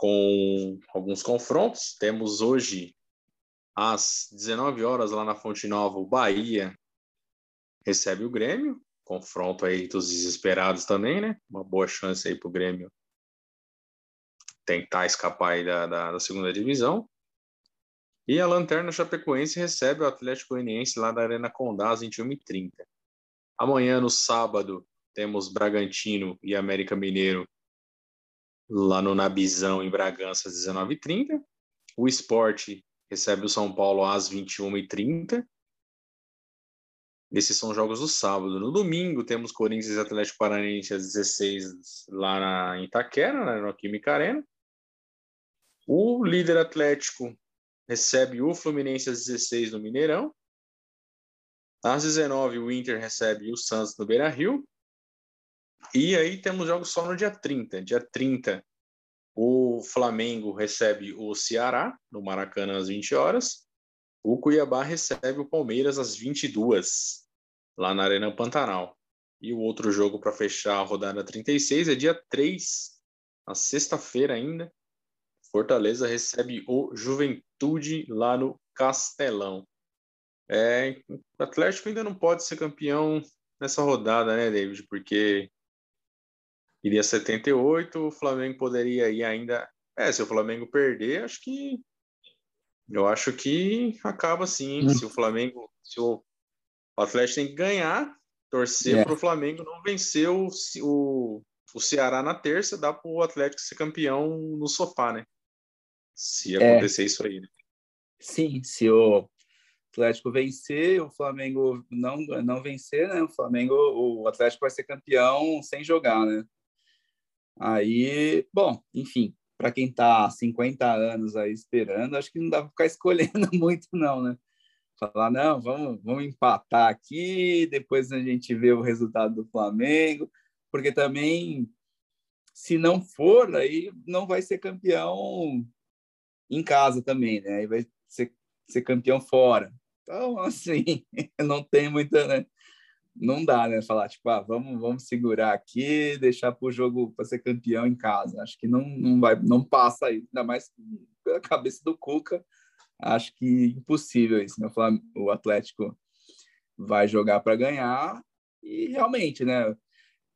com alguns confrontos. Temos hoje, às 19 horas, lá na Fonte Nova, o Bahia recebe o Grêmio. Confronto aí dos desesperados também, né? Uma boa chance aí para o Grêmio tentar escapar aí da, da, da, segunda divisão. E a Lanterna Chapecoense recebe o Atlético Goianiense lá da Arena Condá às 21h30. Amanhã, no sábado, temos Bragantino e América Mineiro lá no Nabizão, em Bragança, às 19h30. O esporte recebe o São Paulo às 21h30. Esses são jogos do sábado. No domingo, temos Corinthians e Atlético Paranaense às 16 lá na Itaquera, né, no Química Arena. O líder Atlético recebe o Fluminense às 16 no Mineirão. Às 19 o Inter recebe o Santos no Beira-Rio. E aí temos jogos só no dia 30. Dia 30 o Flamengo recebe o Ceará no Maracanã às 20 horas. O Cuiabá recebe o Palmeiras às 22 lá na Arena Pantanal. E o outro jogo para fechar a rodada 36 é dia 3, na sexta-feira ainda. Fortaleza recebe o Juventude lá no Castelão. É, o Atlético ainda não pode ser campeão nessa rodada, né, David? Porque iria 78, o Flamengo poderia ir ainda. É, se o Flamengo perder, acho que. Eu acho que acaba sim. Hum. Se o Flamengo. Se o, o Atlético tem que ganhar, torcer é. para o Flamengo não vencer o, o, o Ceará na terça, dá para o Atlético ser campeão no sofá, né? Se é. acontecer é. isso aí. Né? Sim, se o Atlético vencer, o Flamengo não não vencer, né? O Flamengo, o Atlético vai ser campeão sem jogar, né? Aí, bom, enfim, para quem está 50 anos aí esperando, acho que não dá para ficar *laughs* escolhendo muito não, né? Falar, não, vamos, vamos empatar aqui, depois a gente vê o resultado do Flamengo, porque também se não for, aí não vai ser campeão em casa também, né? Aí vai ser, ser campeão fora. Então, *laughs* assim, não tem muita, né? Não dá, né? Falar, tipo, ah, vamos, vamos segurar aqui, deixar para o jogo para ser campeão em casa. Acho que não, não vai, não passa aí, ainda mais pela cabeça do Cuca. Acho que impossível isso, né? O Atlético vai jogar para ganhar e realmente, né?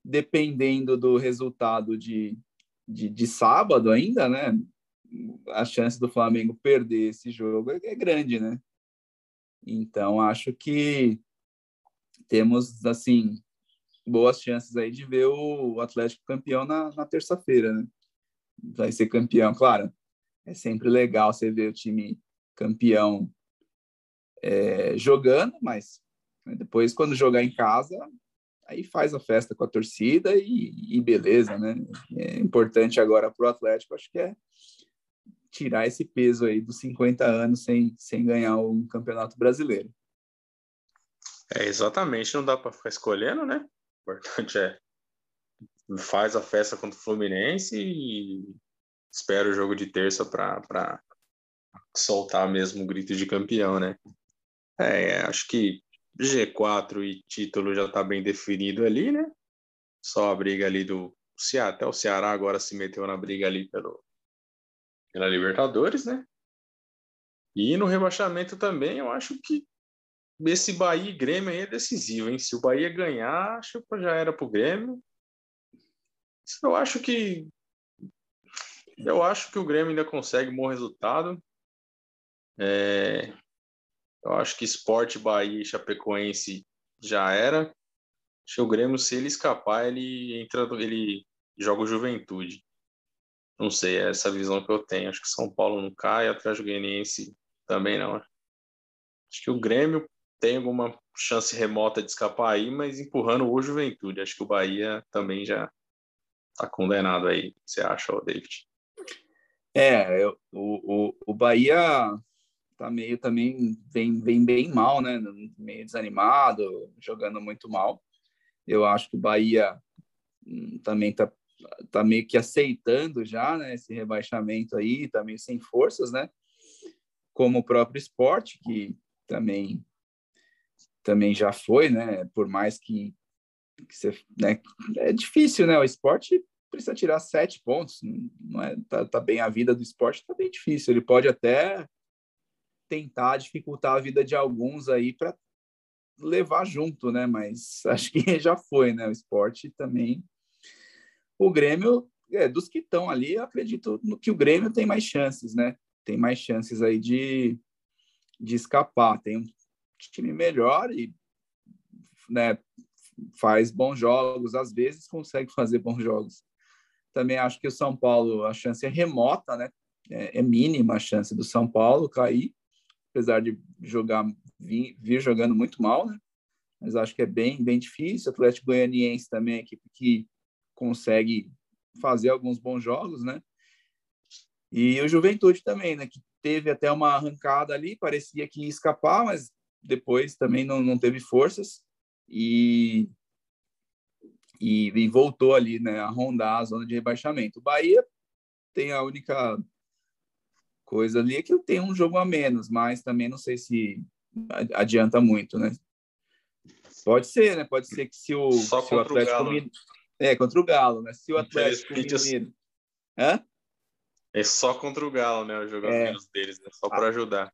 Dependendo do resultado de, de, de sábado ainda, né? A chance do Flamengo perder esse jogo é, é grande, né? Então, acho que temos, assim, boas chances aí de ver o Atlético campeão na, na terça-feira, né? Vai ser campeão, claro. É sempre legal você ver o time campeão é, jogando, mas depois, quando jogar em casa, aí faz a festa com a torcida e, e beleza, né? É importante agora para o Atlético, acho que é tirar esse peso aí dos 50 anos sem, sem ganhar um campeonato brasileiro. É, exatamente, não dá para ficar escolhendo, né? O importante é faz a festa contra o Fluminense e espera o jogo de terça para soltar mesmo o grito de campeão, né? É, acho que G4 e título já está bem definido ali, né? Só a briga ali do Ceará, até o Ceará agora se meteu na briga ali pelo, pela Libertadores, né? E no rebaixamento também, eu acho que esse Bahia e Grêmio aí é decisivo, hein? Se o Bahia ganhar, acho que já era pro Grêmio. Eu acho que eu acho que o Grêmio ainda consegue um bom resultado. É... Eu acho que Esporte, Bahia e Chapecoense já era. Acho que o Grêmio, se ele escapar, ele entra, ele joga o Juventude. Não sei, é essa visão que eu tenho. Acho que São Paulo não cai, atrás do Goianiense também não. Acho que o Grêmio tem alguma chance remota de escapar aí, mas empurrando o Juventude. Acho que o Bahia também já está condenado aí. Você acha, David? É, eu, o, o, o Bahia tá meio também vem, vem bem mal, né? Meio desanimado, jogando muito mal. Eu acho que o Bahia hum, também tá tá meio que aceitando já, né, esse rebaixamento aí, tá meio sem forças, né? Como o próprio esporte, que também também já foi, né? Por mais que, que você, né, é difícil, né? O esporte precisa tirar sete pontos, não é? Tá, tá bem a vida do esporte, tá bem difícil. Ele pode até tentar dificultar a vida de alguns aí para levar junto, né? Mas *laughs* acho que já foi, né? O esporte também o Grêmio, é, dos que estão ali, eu acredito no que o Grêmio tem mais chances, né? Tem mais chances aí de, de escapar. Tem time melhor e né, faz bons jogos, às vezes consegue *laughs* fazer bons jogos. Também acho que o São Paulo, a chance é remota, né? É, é mínima a chance do São Paulo cair, apesar de jogar vir, vir jogando muito mal, né? Mas acho que é bem, bem difícil. O Atlético Goianiense também é equipe que consegue fazer alguns bons jogos, né? E o Juventude também, né? Que teve até uma arrancada ali, parecia que ia escapar, mas depois também não, não teve forças e, e, e voltou ali, né? A rondar a zona de rebaixamento. O Bahia tem a única coisa ali é que tem um jogo a menos, mas também não sei se adianta muito, né? Pode ser, né? Pode ser que se o, se o Atlético o é, contra o Galo, né? Se o Atlético Mineiro... Hã? É só contra o Galo, né? Os jogadores é. deles, né? Só para ajudar.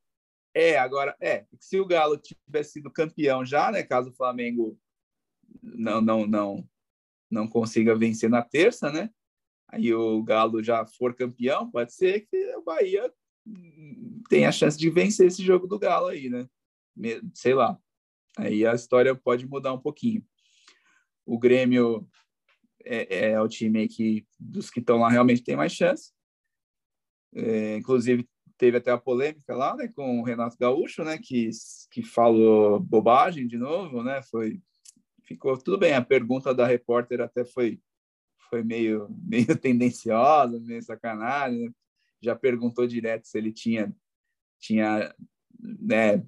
É, agora, é, se o Galo tivesse sido campeão já, né? Caso o Flamengo não, não, não, não consiga vencer na terça, né? Aí o Galo já for campeão, pode ser que o Bahia tenha a chance de vencer esse jogo do Galo aí, né? Sei lá. Aí a história pode mudar um pouquinho. O Grêmio é, é o time que dos que estão lá realmente tem mais chance. É, inclusive teve até a polêmica lá, né, com o Renato Gaúcho, né, que, que falou bobagem de novo, né, foi, ficou tudo bem, a pergunta da repórter até foi, foi meio, *laughs* meio tendenciosa, meio sacanagem, né? já perguntou direto se ele tinha, tinha, né,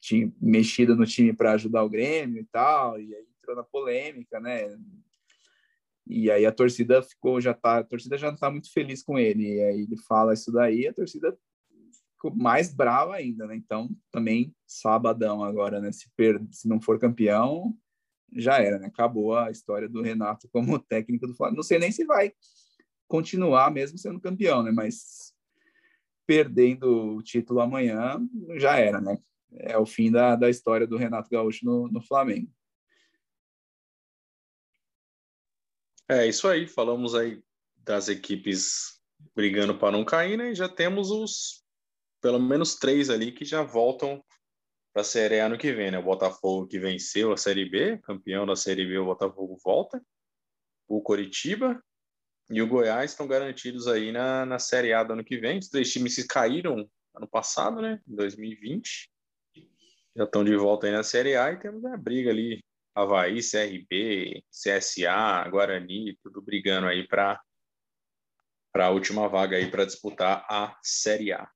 tinha mexido no time para ajudar o Grêmio e tal, e aí entrou na polêmica, né, e aí a torcida ficou, já tá, a torcida já não está muito feliz com ele. E aí ele fala isso daí, a torcida ficou mais brava ainda, né? Então, também sabadão agora, né? Se, per... se não for campeão, já era, né? Acabou a história do Renato como *laughs* técnico do Flamengo. Não sei nem se vai continuar mesmo sendo campeão, né? Mas perdendo o título amanhã, já era, né? É o fim da, da história do Renato Gaúcho no, no Flamengo. É isso aí, falamos aí das equipes brigando para não cair, né? E já temos os pelo menos três ali que já voltam para a Série A no que vem, né? O Botafogo que venceu a Série B, campeão da Série B, o Botafogo volta. O Coritiba e o Goiás estão garantidos aí na, na Série A do ano que vem. Os três times que caíram ano passado, né? Em 2020. Já estão de volta aí na Série A e temos a briga ali Havaí, CRB, CSA, Guarani, tudo brigando aí para para a última vaga aí para disputar a Série A.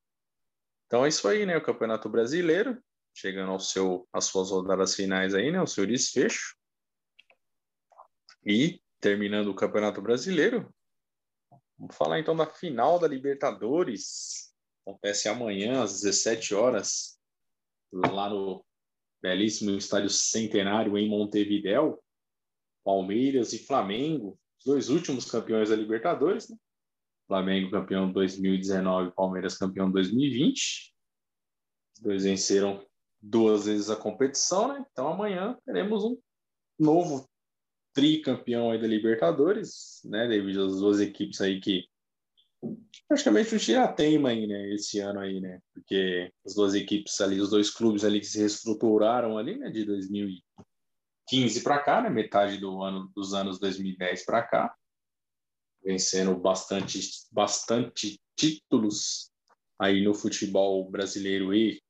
Então é isso aí, né? O Campeonato Brasileiro chegando ao seu às suas rodadas finais aí, né? O seu desfecho. E terminando o Campeonato Brasileiro, vamos falar então da final da Libertadores. Acontece amanhã às 17 horas lá no belíssimo estádio centenário em Montevidéu, Palmeiras e Flamengo, os dois últimos campeões da Libertadores, né? Flamengo campeão 2019, Palmeiras campeão 2020. Os dois venceram duas vezes a competição, né? Então amanhã teremos um novo tricampeão aí da Libertadores, né? Devido às duas equipes aí que praticamente um tira-teima aí, né, esse ano aí, né, porque as duas equipes ali, os dois clubes ali que se reestruturaram ali, né, de 2015 para cá, né, metade do ano dos anos 2010 para cá, vencendo bastante, bastante títulos aí no futebol brasileiro e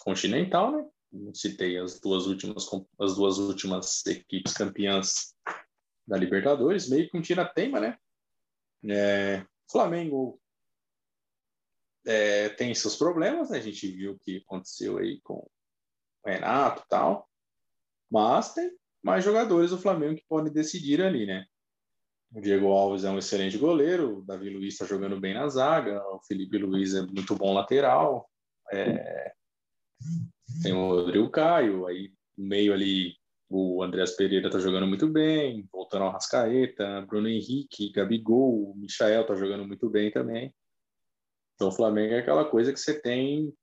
continental, né, citei as duas últimas as duas últimas equipes campeãs da Libertadores, meio que um tira-teima, né, é, Flamengo é, tem seus problemas, né? A gente viu o que aconteceu aí com o Renato e tal. Mas tem mais jogadores do Flamengo que podem decidir ali, né? O Diego Alves é um excelente goleiro, o Davi Luiz está jogando bem na zaga, o Felipe Luiz é muito bom lateral, é... tem o Rodrigo Caio, aí no meio ali o Andreas Pereira tá jogando muito bem, voltando ao Rascaeta, Bruno Henrique, Gabigol, o Michael tá jogando muito bem também. Então o Flamengo é aquela coisa que você tem,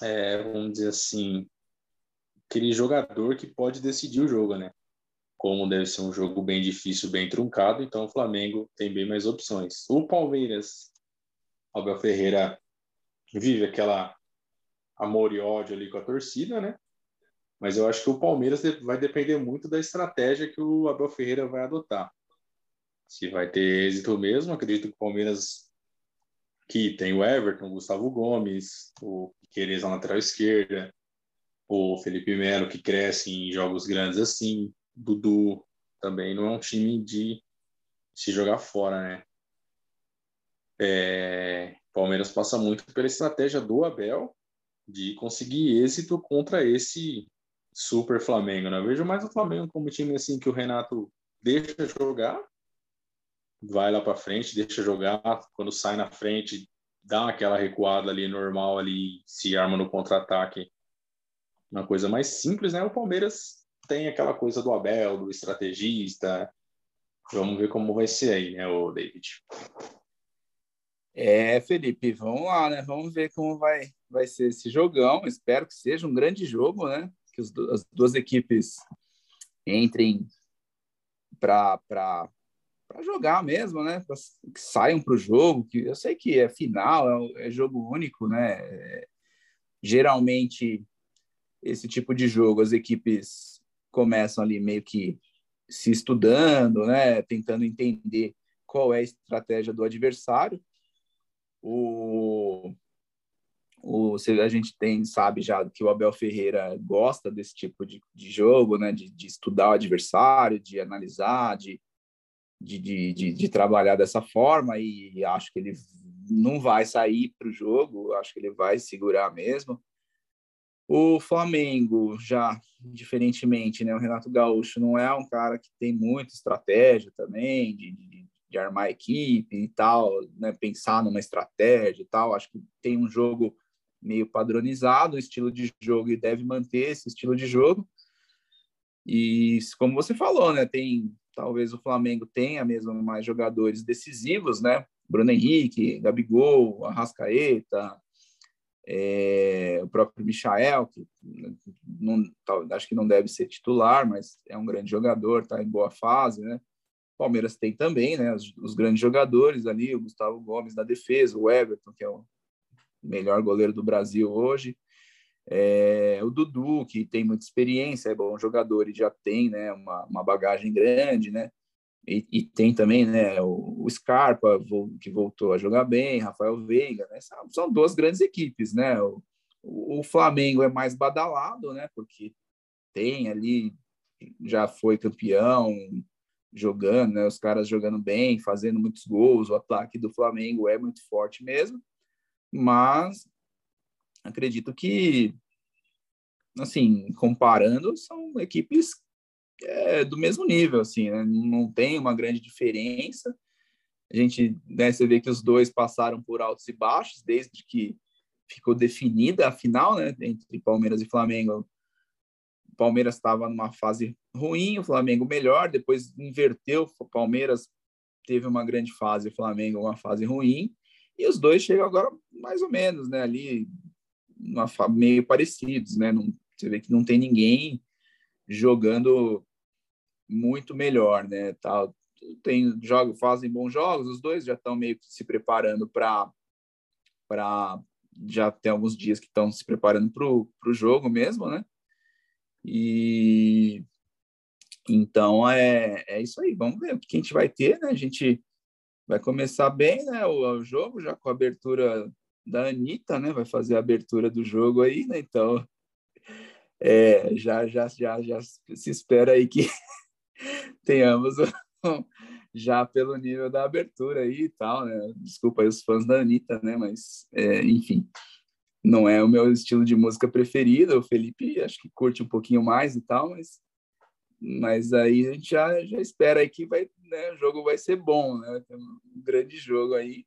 é, vamos dizer assim, aquele jogador que pode decidir o jogo, né? Como deve ser um jogo bem difícil, bem truncado, então o Flamengo tem bem mais opções. O Palmeiras, Abel Ferreira vive aquela amor e ódio ali com a torcida, né? Mas eu acho que o Palmeiras vai depender muito da estratégia que o Abel Ferreira vai adotar. Se vai ter êxito mesmo, acredito que o Palmeiras, que tem o Everton, o Gustavo Gomes, o Queires na lateral esquerda, o Felipe Melo, que cresce em jogos grandes assim, Dudu também não é um time de se jogar fora, né? É, Palmeiras passa muito pela estratégia do Abel de conseguir êxito contra esse super Flamengo, né? Eu vejo mais o Flamengo como time assim que o Renato deixa jogar, vai lá para frente, deixa jogar, quando sai na frente, dá aquela recuada ali normal ali, se arma no contra-ataque. Uma coisa mais simples, né? O Palmeiras tem aquela coisa do Abel, do estrategista. Vamos ver como vai ser aí, né, o David. É, Felipe, vamos lá, né? Vamos ver como vai, vai ser esse jogão. Espero que seja um grande jogo, né? Que as duas equipes entrem para jogar mesmo, né? Pra, que saiam para o jogo. Que eu sei que é final, é, é jogo único, né? É, geralmente esse tipo de jogo as equipes começam ali meio que se estudando, né? Tentando entender qual é a estratégia do adversário. O, o, a gente tem, sabe já que o Abel Ferreira gosta desse tipo de, de jogo, né? De, de estudar o adversário, de analisar, de, de, de, de, trabalhar dessa forma e acho que ele não vai sair para o jogo, acho que ele vai segurar mesmo. O Flamengo, já diferentemente, né? O Renato Gaúcho não é um cara que tem muita estratégia também, de, de, de armar equipe e tal, né? Pensar numa estratégia e tal. Acho que tem um jogo meio padronizado, um estilo de jogo e deve manter esse estilo de jogo. E como você falou, né? Tem talvez o Flamengo tenha mesmo mais jogadores decisivos, né? Bruno Henrique, Gabigol, Arrascaeta, é, o próprio Michael, que não, acho que não deve ser titular, mas é um grande jogador, está em boa fase, né? Palmeiras tem também, né? Os, os, grandes jogadores ali, o Gustavo Gomes na defesa, o Everton, que é o melhor goleiro do Brasil hoje, é, o Dudu, que tem muita experiência, é bom jogador e já tem né, uma, uma bagagem grande, né? E, e, tem também né, o, o Scarpa, que voltou a jogar bem, Rafael Veiga, né? São, são duas grandes equipes, né? O, o, Flamengo é mais badalado, né? Porque tem ali, já foi campeão, jogando, né? Os caras jogando bem, fazendo muitos gols, o ataque do Flamengo é muito forte mesmo, mas acredito que, assim, comparando, são equipes é, do mesmo nível, assim, né? não tem uma grande diferença. A gente, né, você vê que os dois passaram por altos e baixos desde que ficou definida a final, né, entre Palmeiras e Flamengo. O Palmeiras estava numa fase ruim, o Flamengo melhor, depois inverteu, o Palmeiras teve uma grande fase, o Flamengo uma fase ruim, e os dois chegam agora mais ou menos, né, ali meio parecidos, né, não, você vê que não tem ninguém jogando muito melhor, né? Tal. Tem jogo, fazem bons jogos, os dois já estão meio que se preparando para para já tem alguns dias que estão se preparando para o jogo mesmo, né? E então é, é isso aí. Vamos ver o que a gente vai ter, né? A gente vai começar bem, né? O, o jogo já com a abertura da Anitta, né? Vai fazer a abertura do jogo aí, né? Então é, já, já, já, já se espera aí que *laughs* tenhamos já pelo nível da abertura aí e tal, né? Desculpa aí os fãs da Anitta, né? Mas, é, enfim, não é o meu estilo de música preferido. O Felipe acho que curte um pouquinho mais e tal, mas, mas aí a gente já, já espera aí que vai, né, o jogo vai ser bom, né? Tem um grande jogo aí.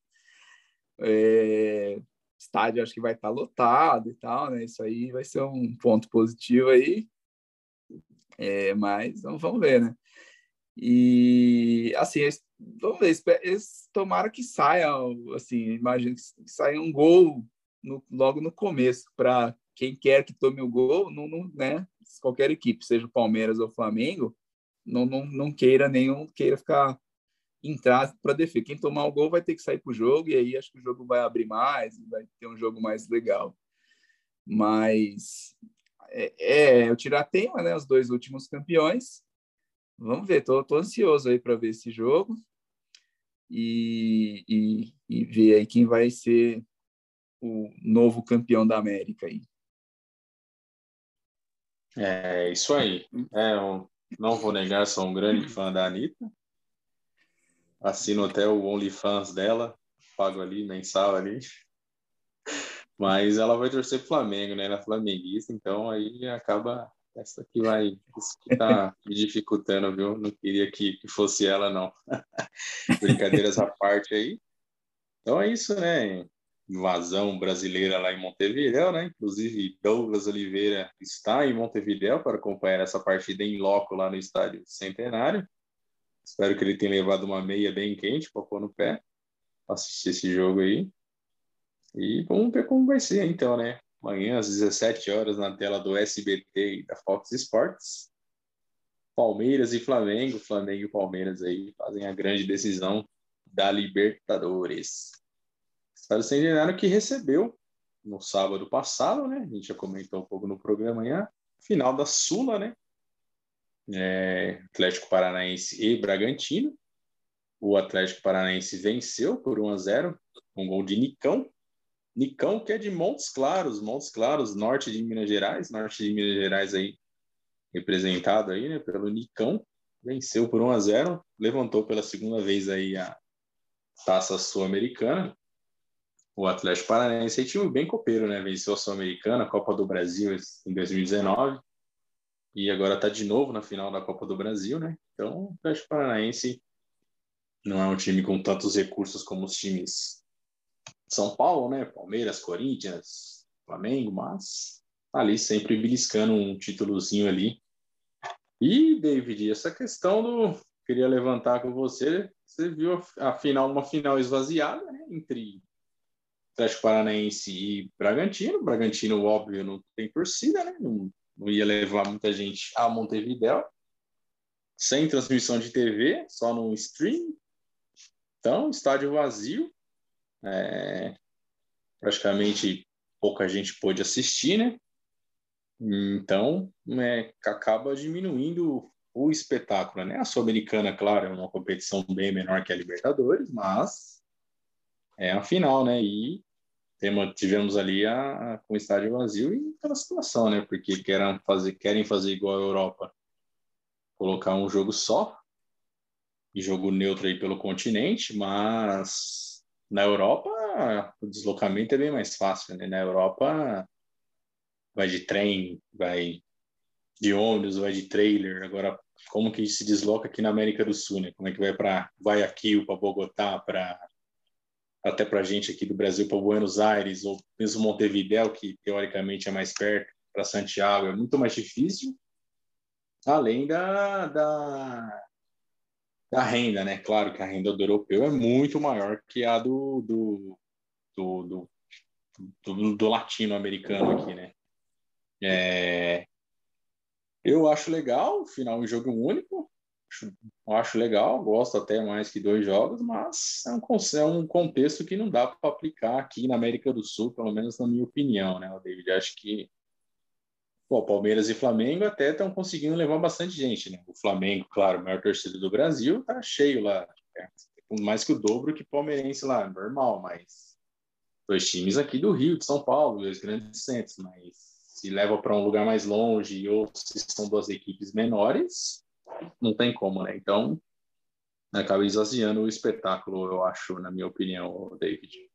É, estádio acho que vai estar lotado e tal, né? Isso aí vai ser um ponto positivo aí. É, mas vamos ver, né? E assim, vamos ver, eles tomara que saia, assim, imagino que saia um gol no, logo no começo, para quem quer que tome o gol, não, não, né? Qualquer equipe, seja o Palmeiras ou o Flamengo, não, não, não queira nenhum, queira ficar entrar para defesa. Quem tomar o gol vai ter que sair para o jogo, e aí acho que o jogo vai abrir mais, vai ter um jogo mais legal. Mas é, é o Tiratema, né? Os dois últimos campeões, Vamos ver, tô, tô ansioso aí para ver esse jogo e, e, e ver aí quem vai ser o novo campeão da América aí. É, isso aí. É, eu não vou negar, sou um grande fã da Anitta. Assino até o OnlyFans dela, pago ali, mensal ali. Mas ela vai torcer pro Flamengo, né? Ela é flamenguista, então aí acaba essa aqui vai. Isso que tá me dificultando, viu? Não queria que, que fosse ela, não. *laughs* Brincadeiras à parte aí. Então é isso, né? Invasão brasileira lá em Montevideo, né? Inclusive, Douglas Oliveira está em Montevideo para acompanhar essa partida em loco lá no estádio Centenário. Espero que ele tenha levado uma meia bem quente para pôr no pé, assistir esse jogo aí. E vamos ver como vai ser, então, né? amanhã às 17 horas na tela do SBT e da Fox Sports. Palmeiras e Flamengo, Flamengo e Palmeiras aí fazem a grande decisão da Libertadores. Estado Centenário que recebeu no sábado passado, né? A gente já comentou um pouco no programa amanhã, final da Sula, né? É, Atlético Paranaense e Bragantino. o Atlético Paranaense venceu por 1 a 0 com um gol de Nicão. Nicão, que é de Montes Claros, Montes Claros, norte de Minas Gerais, norte de Minas Gerais aí, representado aí, né, pelo Nicão, venceu por 1 a 0 levantou pela segunda vez aí a Taça Sul-Americana. O Atlético Paranaense é time bem copeiro, né? Venceu a Sul-Americana, a Copa do Brasil em 2019 e agora está de novo na final da Copa do Brasil, né? Então, o Atlético Paranaense não é um time com tantos recursos como os times de São Paulo, né? Palmeiras, Corinthians, Flamengo, mas tá ali sempre beliscando um títulozinho ali. E, David, essa questão do. Queria levantar com você. Você viu a final, uma final esvaziada né? entre Atlético Paranaense e Bragantino. Bragantino, óbvio, não tem torcida, né? Não, não ia levar muita gente a Montevideo. Sem transmissão de TV, só no stream. Então, estádio vazio. É, praticamente pouca gente pôde assistir, né? Então, é, acaba diminuindo o espetáculo, né? A Sul-Americana, claro, é uma competição bem menor que a Libertadores, mas é a final, né? E tivemos ali a, a, com o estádio vazio e aquela situação, né? Porque querem fazer, querem fazer igual a Europa, colocar um jogo só e jogo neutro aí pelo continente, mas na Europa o deslocamento é bem mais fácil, né? Na Europa vai de trem, vai de ônibus, vai de trailer. Agora, como que se desloca aqui na América do Sul, né? Como é que vai para vai aqui para Bogotá, para até para a gente aqui do Brasil para Buenos Aires ou mesmo Montevideo, que teoricamente é mais perto, para Santiago é muito mais difícil. Além da, da da renda, né? Claro que a renda do europeu é muito maior que a do, do, do, do, do, latino-americano aqui, né? É... Eu acho legal, final em jogo único, acho, acho legal, gosto até mais que dois jogos, mas é um, é um contexto que não dá para aplicar aqui na América do Sul, pelo menos na minha opinião, né, David? Acho que Pô, Palmeiras e Flamengo até estão conseguindo levar bastante gente, né? O Flamengo, claro, maior torcida do Brasil, tá cheio lá. É, mais que o dobro que palmeirense lá, normal, mas dois times aqui do Rio, de São Paulo, dois grandes centros, mas se leva para um lugar mais longe ou se são duas equipes menores, não tem como, né? Então, acaba esvaziando o espetáculo, eu acho, na minha opinião, David.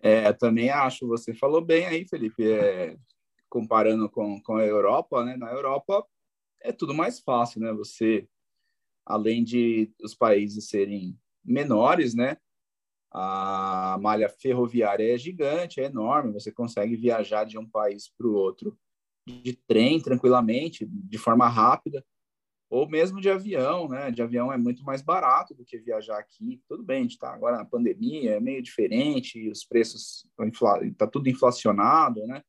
É, também acho. Você falou bem aí, Felipe. É, comparando com, com a Europa, né? Na Europa é tudo mais fácil, né? Você, além de os países serem menores, né? A malha ferroviária é gigante, é enorme. Você consegue viajar de um país para o outro de trem tranquilamente, de forma rápida, ou mesmo de avião, né? De avião é muito mais barato do que viajar aqui. Tudo bem, a gente está agora na pandemia, é meio diferente, os preços está tudo inflacionado, né?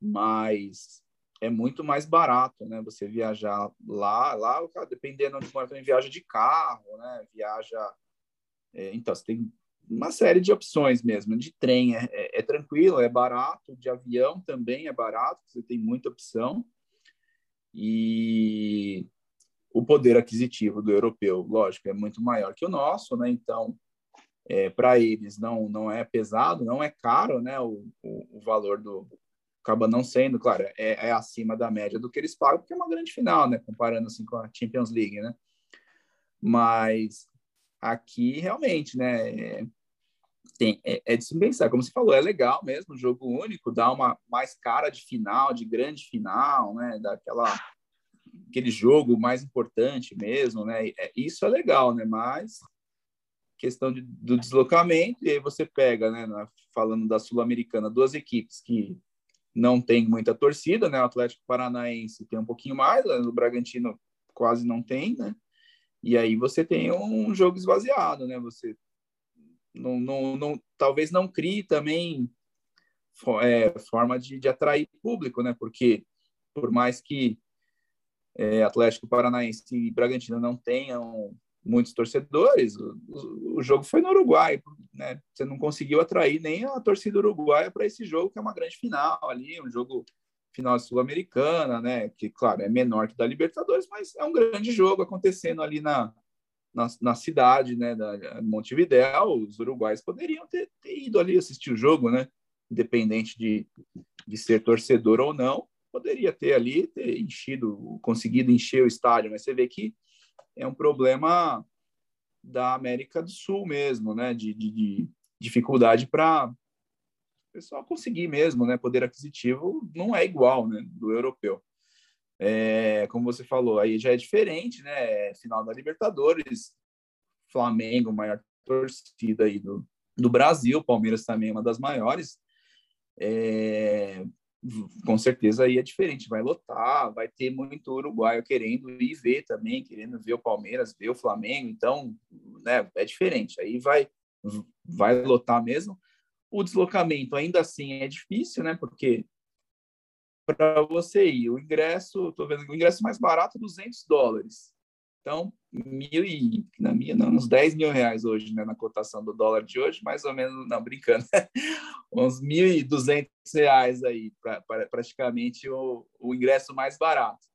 mas é muito mais barato, né? Você viajar lá, lá, dependendo de onde mora, também viaja de carro, né? Viaja, é, então você tem uma série de opções mesmo. De trem é, é, é, tranquilo, é barato. De avião também é barato, você tem muita opção. E o poder aquisitivo do europeu, lógico, é muito maior que o nosso, né? Então, é, para eles não não é pesado, não é caro, né? O, o, o valor do, acaba não sendo, claro, é, é, acima da média do que eles pagam, porque é uma grande final, né? Comparando assim com a Champions League, né? Mas aqui realmente, né? É, tem, é, é de se pensar, como você falou, é legal mesmo, jogo único, dá uma mais cara de final, de grande final, né? Daquela aquele jogo mais importante mesmo, né? É, isso é legal, né? Mas questão de, do deslocamento, e aí você pega, né? Falando da Sul-Americana, duas equipes que não tem muita torcida, né? O Atlético Paranaense tem um pouquinho mais, o Bragantino quase não tem, né? E aí você tem um jogo esvaziado, né? Você não, não, não talvez não crie também é, forma de, de, atrair público, né? Porque por mais que é, Atlético Paranaense e Bragantino não tenham muitos torcedores. O, o, jogo foi no Uruguai, né? Você não conseguiu atrair nem a torcida uruguaia para esse jogo, que é uma grande final ali, um jogo final sul-americana, né? Que, claro, é menor que da Libertadores, mas é um grande jogo acontecendo ali na, na, na cidade, né, da Montevidéu, os uruguais poderiam ter, ter, ido ali assistir o jogo, né, independente de, de ser torcedor ou não, poderia ter ali, ter enchido, conseguido encher o estádio, mas você vê que é um problema da América do Sul mesmo, né, de, de, de dificuldade para o pessoal conseguir mesmo, né, poder aquisitivo não é igual, né, do europeu. É, como você falou, aí já é diferente, né? Final da Libertadores, Flamengo, maior torcida aí do, do Brasil, Palmeiras também é uma das maiores. É, com certeza aí é diferente, vai lotar, vai ter muito uruguaio querendo ir ver também, querendo ver o Palmeiras, ver o Flamengo, então, né, é diferente. Aí vai vai lotar mesmo. O deslocamento ainda assim é difícil, né? Porque para você ir. O ingresso, estou vendo o ingresso mais barato, 200 dólares. Então, mil e, na minha, não, uns 10 mil reais hoje, né, na cotação do dólar de hoje, mais ou menos, não, brincando, *laughs* uns 1.200 reais aí, pra, pra, praticamente o, o ingresso mais barato.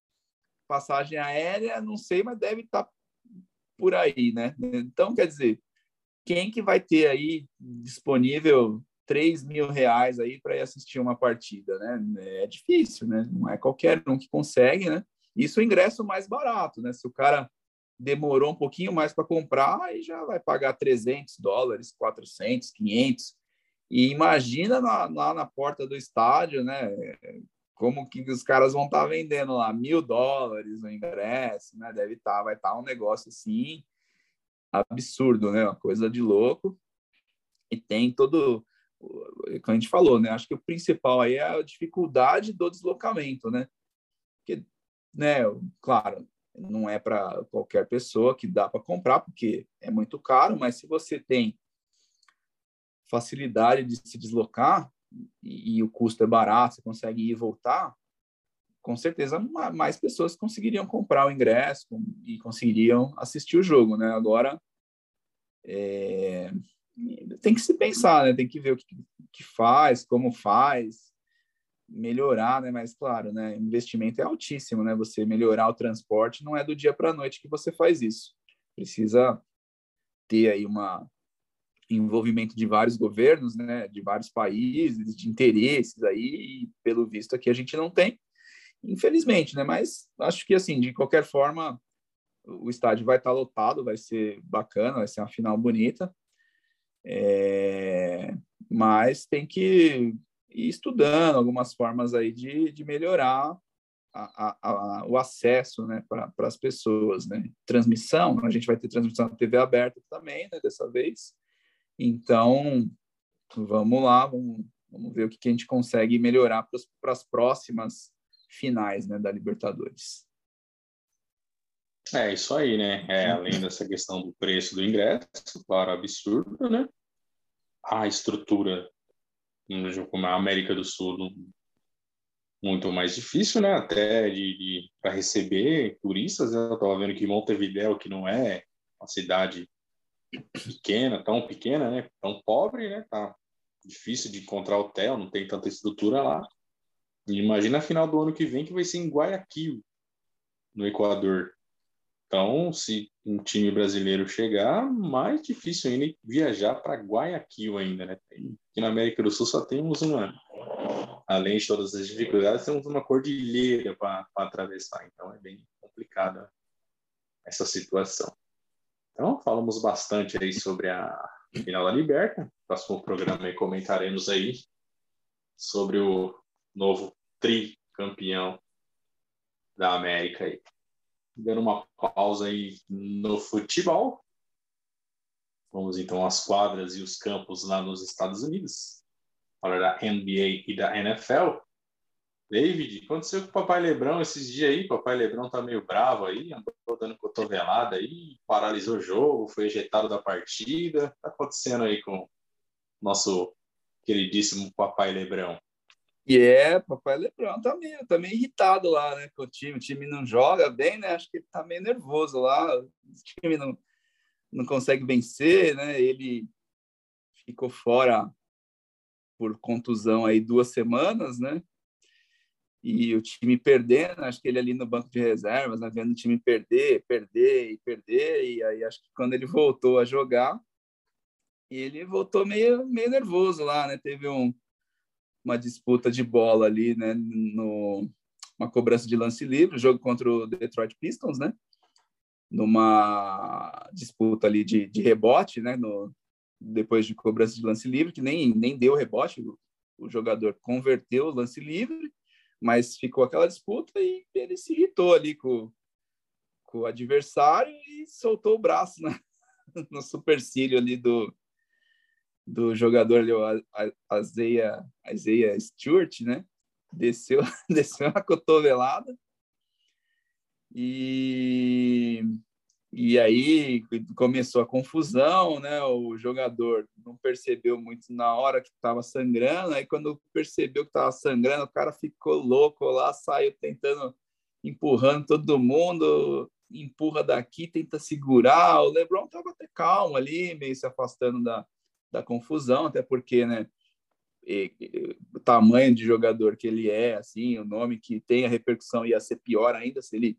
Passagem aérea, não sei, mas deve estar tá por aí, né? Então, quer dizer, quem que vai ter aí disponível 3 mil reais aí para ir assistir uma partida, né? É difícil, né? Não é qualquer um que consegue, né? Isso é o ingresso mais barato, né? Se o cara demorou um pouquinho mais para comprar, aí já vai pagar 300 dólares, 400, 500. E imagina lá, lá na porta do estádio, né? Como que os caras vão estar tá vendendo lá mil dólares o ingresso, né? Deve estar, tá, vai estar tá um negócio assim absurdo, né? Uma coisa de louco. E tem todo como a gente falou, né? Acho que o principal aí é a dificuldade do deslocamento, né? Porque, né, claro, não é para qualquer pessoa que dá para comprar, porque é muito caro, mas se você tem facilidade de se deslocar e, e o custo é barato, você consegue ir e voltar, com certeza mais pessoas conseguiriam comprar o ingresso e conseguiriam assistir o jogo, né? Agora, é, tem que se pensar, né? Tem que ver o que, que faz, como faz, melhorar, né? Mas claro, né? Investimento é altíssimo, né? Você melhorar o transporte não é do dia para a noite que você faz isso. Precisa ter aí uma envolvimento de vários governos, né? De vários países, de interesses aí. E, pelo visto aqui a gente não tem, infelizmente, né? Mas acho que assim, de qualquer forma, o estádio vai estar lotado, vai ser bacana, vai ser uma final bonita. É, mas tem que ir estudando algumas formas aí de, de melhorar a, a, a, o acesso né, para as pessoas. Né? Transmissão, a gente vai ter transmissão na TV aberta também, né, dessa vez. Então, vamos lá, vamos, vamos ver o que, que a gente consegue melhorar para as próximas finais né, da Libertadores. É isso aí, né? É, além dessa questão do preço do ingresso, claro, absurdo, né? A estrutura como a América do Sul muito mais difícil, né? Até de, de para receber turistas. Né? Eu estava vendo que Montevideo, que não é uma cidade pequena, tão pequena, né? Tão pobre, né? Tá difícil de encontrar hotel, não tem tanta estrutura lá. Imagina a final do ano que vem que vai ser em Guayaquil, no Equador. Então, se um time brasileiro chegar, mais difícil ainda viajar para Guayaquil ainda, né? Aqui na América do Sul só temos uma, além de todas as dificuldades, temos uma cordilheira para atravessar. Então, é bem complicada essa situação. Então, falamos bastante aí sobre a final da Liberta. Próximo programa aí comentaremos aí sobre o novo tricampeão da América aí dando uma pausa aí no futebol. Vamos então às quadras e os campos lá nos Estados Unidos. Falar da NBA e da NFL. David, aconteceu com o Papai Lebrão esses dias aí? Papai Lebrão tá meio bravo aí, andou dando cotovelada aí, paralisou o jogo, foi ejetado da partida. Tá acontecendo aí com nosso queridíssimo Papai Lebrão? E é, papai Lebrão tá meio, tá meio irritado lá, né, com o time. O time não joga bem, né? Acho que ele tá meio nervoso lá. O time não, não consegue vencer, né? Ele ficou fora por contusão aí duas semanas, né? e o time perdendo, acho que ele ali no banco de reservas, né, vendo o time perder, perder e perder, e aí acho que quando ele voltou a jogar, ele voltou meio, meio nervoso lá, né? Teve um, uma disputa de bola ali, né? No, uma cobrança de lance livre, jogo contra o Detroit Pistons, né? Numa disputa ali de, de rebote, né? No, depois de cobrança de lance livre, que nem, nem deu rebote, o, o jogador converteu o lance livre, mas ficou aquela disputa e ele se irritou ali com, com o adversário e soltou o braço né? *laughs* no supercílio ali do, do jogador ali, o Isaiah Stewart, né? Desceu, *laughs* desceu uma cotovelada e, e aí começou a confusão, né? O jogador não percebeu muito na hora que estava sangrando, aí quando percebeu que estava sangrando, o cara ficou louco lá, saiu tentando, empurrando todo mundo, empurra daqui, tenta segurar. O LeBron estava até calmo ali, meio se afastando da, da confusão, até porque, né, e, e, o tamanho de jogador que ele é, assim, o nome que tem a repercussão ia ser pior ainda se ele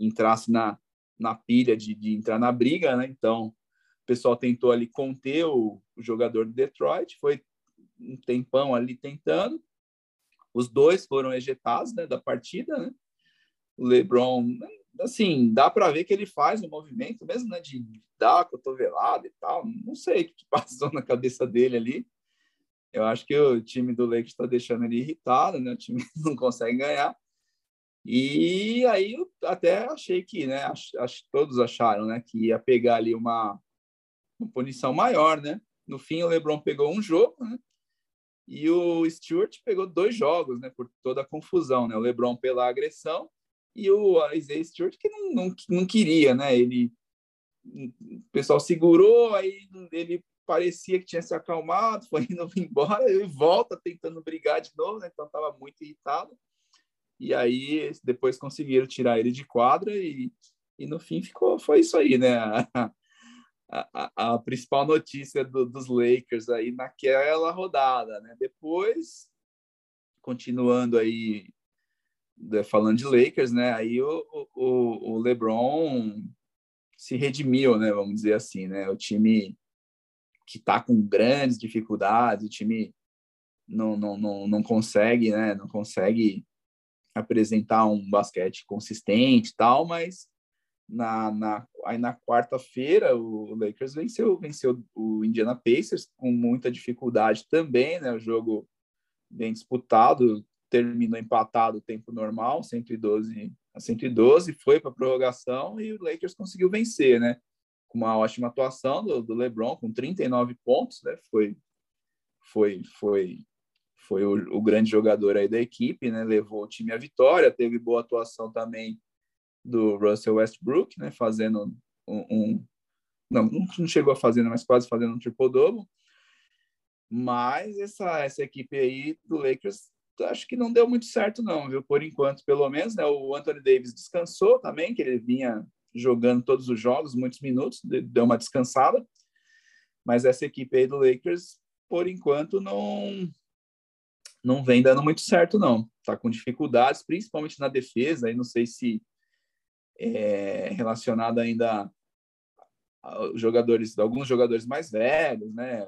entrasse na, na pilha de, de entrar na briga, né? Então, o pessoal tentou ali conter o, o jogador do Detroit, foi um tempão ali tentando. Os dois foram ejetados né, da partida, né? O LeBron assim, dá para ver que ele faz um movimento mesmo, né, de dar a cotovelada e tal. Não sei o que *laughs* passou na cabeça dele ali. Eu acho que o time do Lakers está deixando ele irritado, né? O time *laughs* não consegue ganhar. E aí eu até achei que, né? Acho todos acharam, né? Que ia pegar ali uma, uma punição maior, né? No fim, o LeBron pegou um jogo, né? E o Stewart pegou dois jogos, né? Por toda a confusão, né? O LeBron pela agressão e o Isaiah Stewart que não, não, não queria, né? Ele, o pessoal segurou, aí ele parecia que tinha se acalmado, *laughs* foi indo embora, e volta tentando brigar de novo, né? Então estava muito irritado. E aí depois conseguiram tirar ele de quadra e, e no fim ficou foi isso aí, né? A, a, a principal notícia do, dos Lakers aí naquela rodada, né? Depois continuando aí falando de Lakers, né? Aí o, o, o LeBron se redimiu, né? Vamos dizer assim, né? O time que está com grandes dificuldades, o time não, não, não, não consegue, né? Não consegue apresentar um basquete consistente e tal, mas na, na, aí na quarta-feira o Lakers venceu, venceu o Indiana Pacers com muita dificuldade também, né? O jogo bem disputado, terminou empatado o tempo normal, 112 a 112, foi para a prorrogação e o Lakers conseguiu vencer, né? Com uma ótima atuação do, do LeBron, com 39 pontos, né? Foi, foi, foi, foi o, o, grande jogador aí da equipe, né? Levou o time à vitória, teve boa atuação também do Russell Westbrook, né? Fazendo um, um não, não chegou a fazer, mas quase fazendo um triple-double. Mas essa, essa equipe aí do Lakers acho que não deu muito certo, não, viu? Por enquanto, pelo menos, né? O Anthony Davis descansou também, que ele vinha jogando todos os jogos, muitos minutos, deu uma descansada. Mas essa equipe aí do Lakers, por enquanto, não não vem dando muito certo, não. Tá com dificuldades, principalmente na defesa. Aí não sei se é relacionado ainda a jogadores, alguns jogadores mais velhos, né?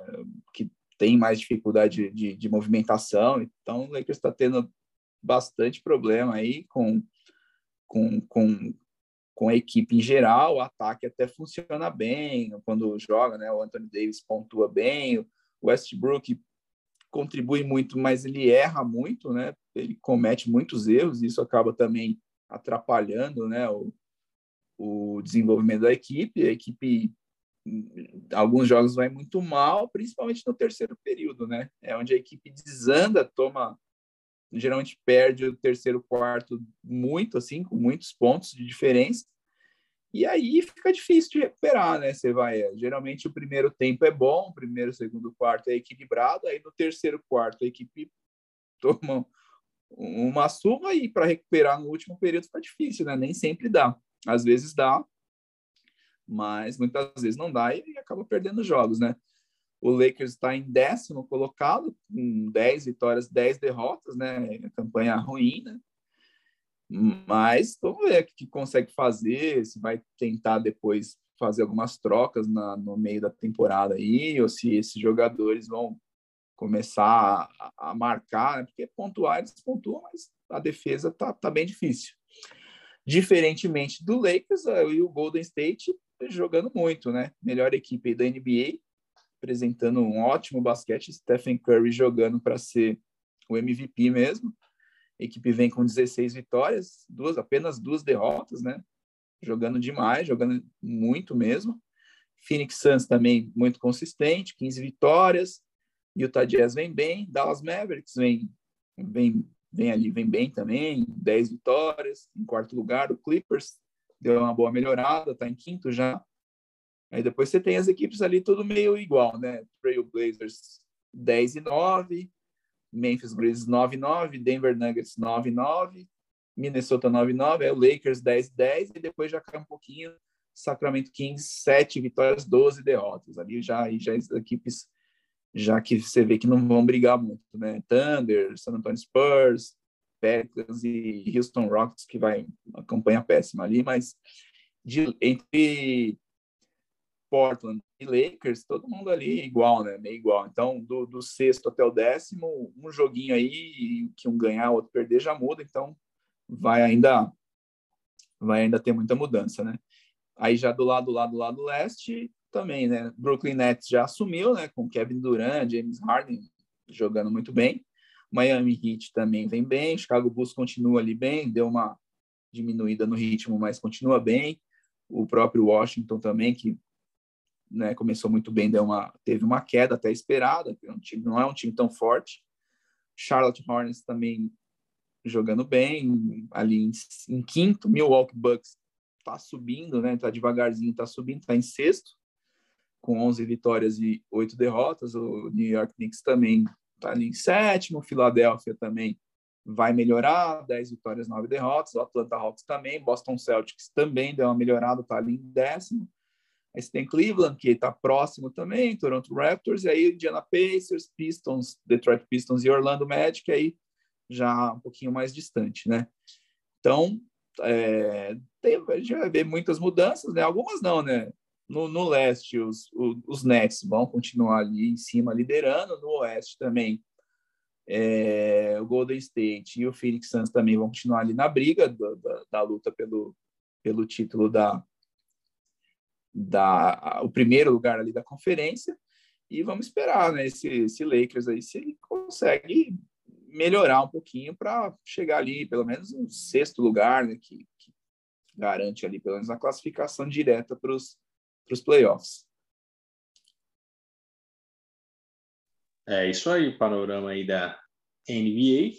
Que tem mais dificuldade de, de movimentação. Então, o Lakers está tendo bastante problema aí com, com, com, com a equipe em geral. O ataque até funciona bem quando joga, né? O Anthony Davis pontua bem, o Westbrook contribui muito, mas ele erra muito, né? Ele comete muitos erros, e isso acaba também atrapalhando, né? O, o desenvolvimento da equipe. A equipe alguns jogos vai muito mal, principalmente no terceiro período, né? É onde a equipe desanda, toma geralmente perde o terceiro quarto muito assim, com muitos pontos de diferença. E aí fica difícil de recuperar, né? Você vai, geralmente o primeiro tempo é bom, o primeiro, segundo quarto é equilibrado, aí no terceiro quarto a equipe *laughs* toma uma surra e para recuperar no último período fica difícil, né? Nem sempre dá. Às vezes dá, mas muitas vezes não dá e acaba perdendo jogos, né? O Lakers está em décimo colocado, com 10 vitórias, 10 derrotas, né? Campanha ruim, né? Mas vamos ver o que consegue fazer, se vai tentar depois fazer algumas trocas na, no meio da temporada aí, ou se esses jogadores vão começar a, a marcar, né? porque pontuar eles pontuam, mas a defesa tá, tá bem difícil. Diferentemente do Lakers, e o Golden State jogando muito, né? Melhor equipe da NBA, apresentando um ótimo basquete, Stephen Curry jogando para ser o MVP mesmo. A equipe vem com 16 vitórias, duas apenas duas derrotas, né? Jogando demais, jogando muito mesmo. Phoenix Suns também muito consistente, 15 vitórias. Utah Jazz vem bem, Dallas Mavericks vem vem vem ali, vem bem também, 10 vitórias. Em quarto lugar, o Clippers deu uma boa melhorada, está em quinto já. Aí depois você tem as equipes ali tudo meio igual, né? Trail Blazers 10 e 9, Memphis Grizzlies 9 e 9, Denver Nuggets 9 e 9, Minnesota 9 e 9, aí o Lakers 10 e 10 e depois já cai um pouquinho Sacramento Kings 7 vitórias, 12 derrotas. Ali já já as equipes já que você vê que não vão brigar muito, né? Thunder, San Antonio Spurs, Pelicans e Houston Rockets, que vai uma campanha péssima ali, mas de, entre Portland e Lakers, todo mundo ali igual, né? Meio igual. Então, do, do sexto até o décimo, um joguinho aí, que um ganhar, outro perder, já muda. Então, vai ainda vai ainda ter muita mudança, né? Aí já do lado, do lado, do lado leste, também, né? Brooklyn Nets já assumiu, né? Com Kevin Durant, James Harden jogando muito bem. Miami Heat também vem bem. Chicago Bulls continua ali bem, deu uma diminuída no ritmo, mas continua bem. O próprio Washington também, que né, começou muito bem, deu uma, teve uma queda até esperada. É um time, não é um time tão forte. Charlotte Hornets também jogando bem, ali em, em quinto. Milwaukee Bucks está subindo, né? Tá devagarzinho, está subindo, está em sexto com 11 vitórias e 8 derrotas. O New York Knicks também está ali em sétimo. Filadélfia também vai melhorar, 10 vitórias, 9 derrotas. O Atlanta Hawks também. Boston Celtics também deu uma melhorada, está ali em décimo. Aí você tem Cleveland, que está próximo também, Toronto Raptors, e aí Indiana Pacers, Pistons, Detroit Pistons e Orlando Magic, aí já um pouquinho mais distante, né? Então, é, tem, a gente vai ver muitas mudanças, né? Algumas não, né? No, no leste, os, os, os, Nets vão continuar ali em cima liderando. No oeste também, é, o Golden State e o Phoenix Suns também vão continuar ali na briga da, da, da luta pelo, pelo título da, da o primeiro lugar ali da conferência. E vamos esperar, né? Esse, esse Lakers aí, se ele consegue melhorar um pouquinho para chegar ali, pelo menos no sexto lugar, né? Que, que garante ali, pelo menos, a classificação direta para os para os playoffs. É isso aí, panorama aí da NBA.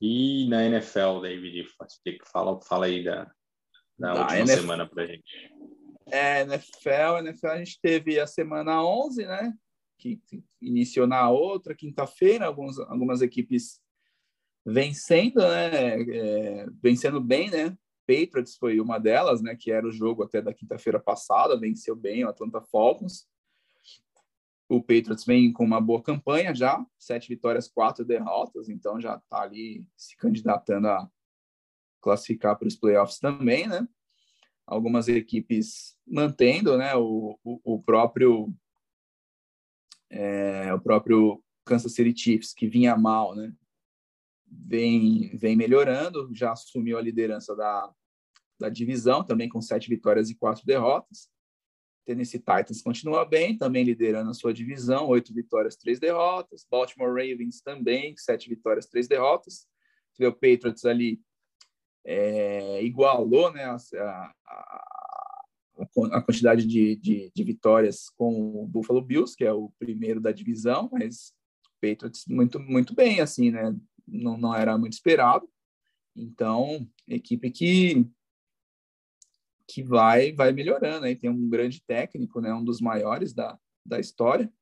E na NFL, David, fala, fala aí da, da, da última NFL, semana para gente. É, NFL, NFL a gente teve a semana 11, né? Que iniciou na outra quinta-feira, algumas equipes vencendo, né? É, vencendo bem, né? Patriots foi uma delas, né, que era o jogo até da quinta-feira passada, venceu bem o Atlanta Falcons. O Patriots vem com uma boa campanha já, sete vitórias, quatro derrotas, então já está ali se candidatando a classificar para os playoffs também, né? Algumas equipes mantendo, né? O, o, o próprio é, o próprio Kansas City Chiefs que vinha mal, né? Vem, vem melhorando, já assumiu a liderança da, da divisão, também com sete vitórias e quatro derrotas. Tennessee Titans continua bem, também liderando a sua divisão, oito vitórias, três derrotas. Baltimore Ravens também, sete vitórias, três derrotas. O Patriots ali é, igualou né, a, a, a quantidade de, de, de, vitórias com o Buffalo Bills, que é o primeiro da divisão, mas Patriots muito, muito bem, assim, né? Não, não era muito esperado. Então, equipe que que vai vai melhorando. Aí tem um grande técnico, né, um dos maiores da, da história,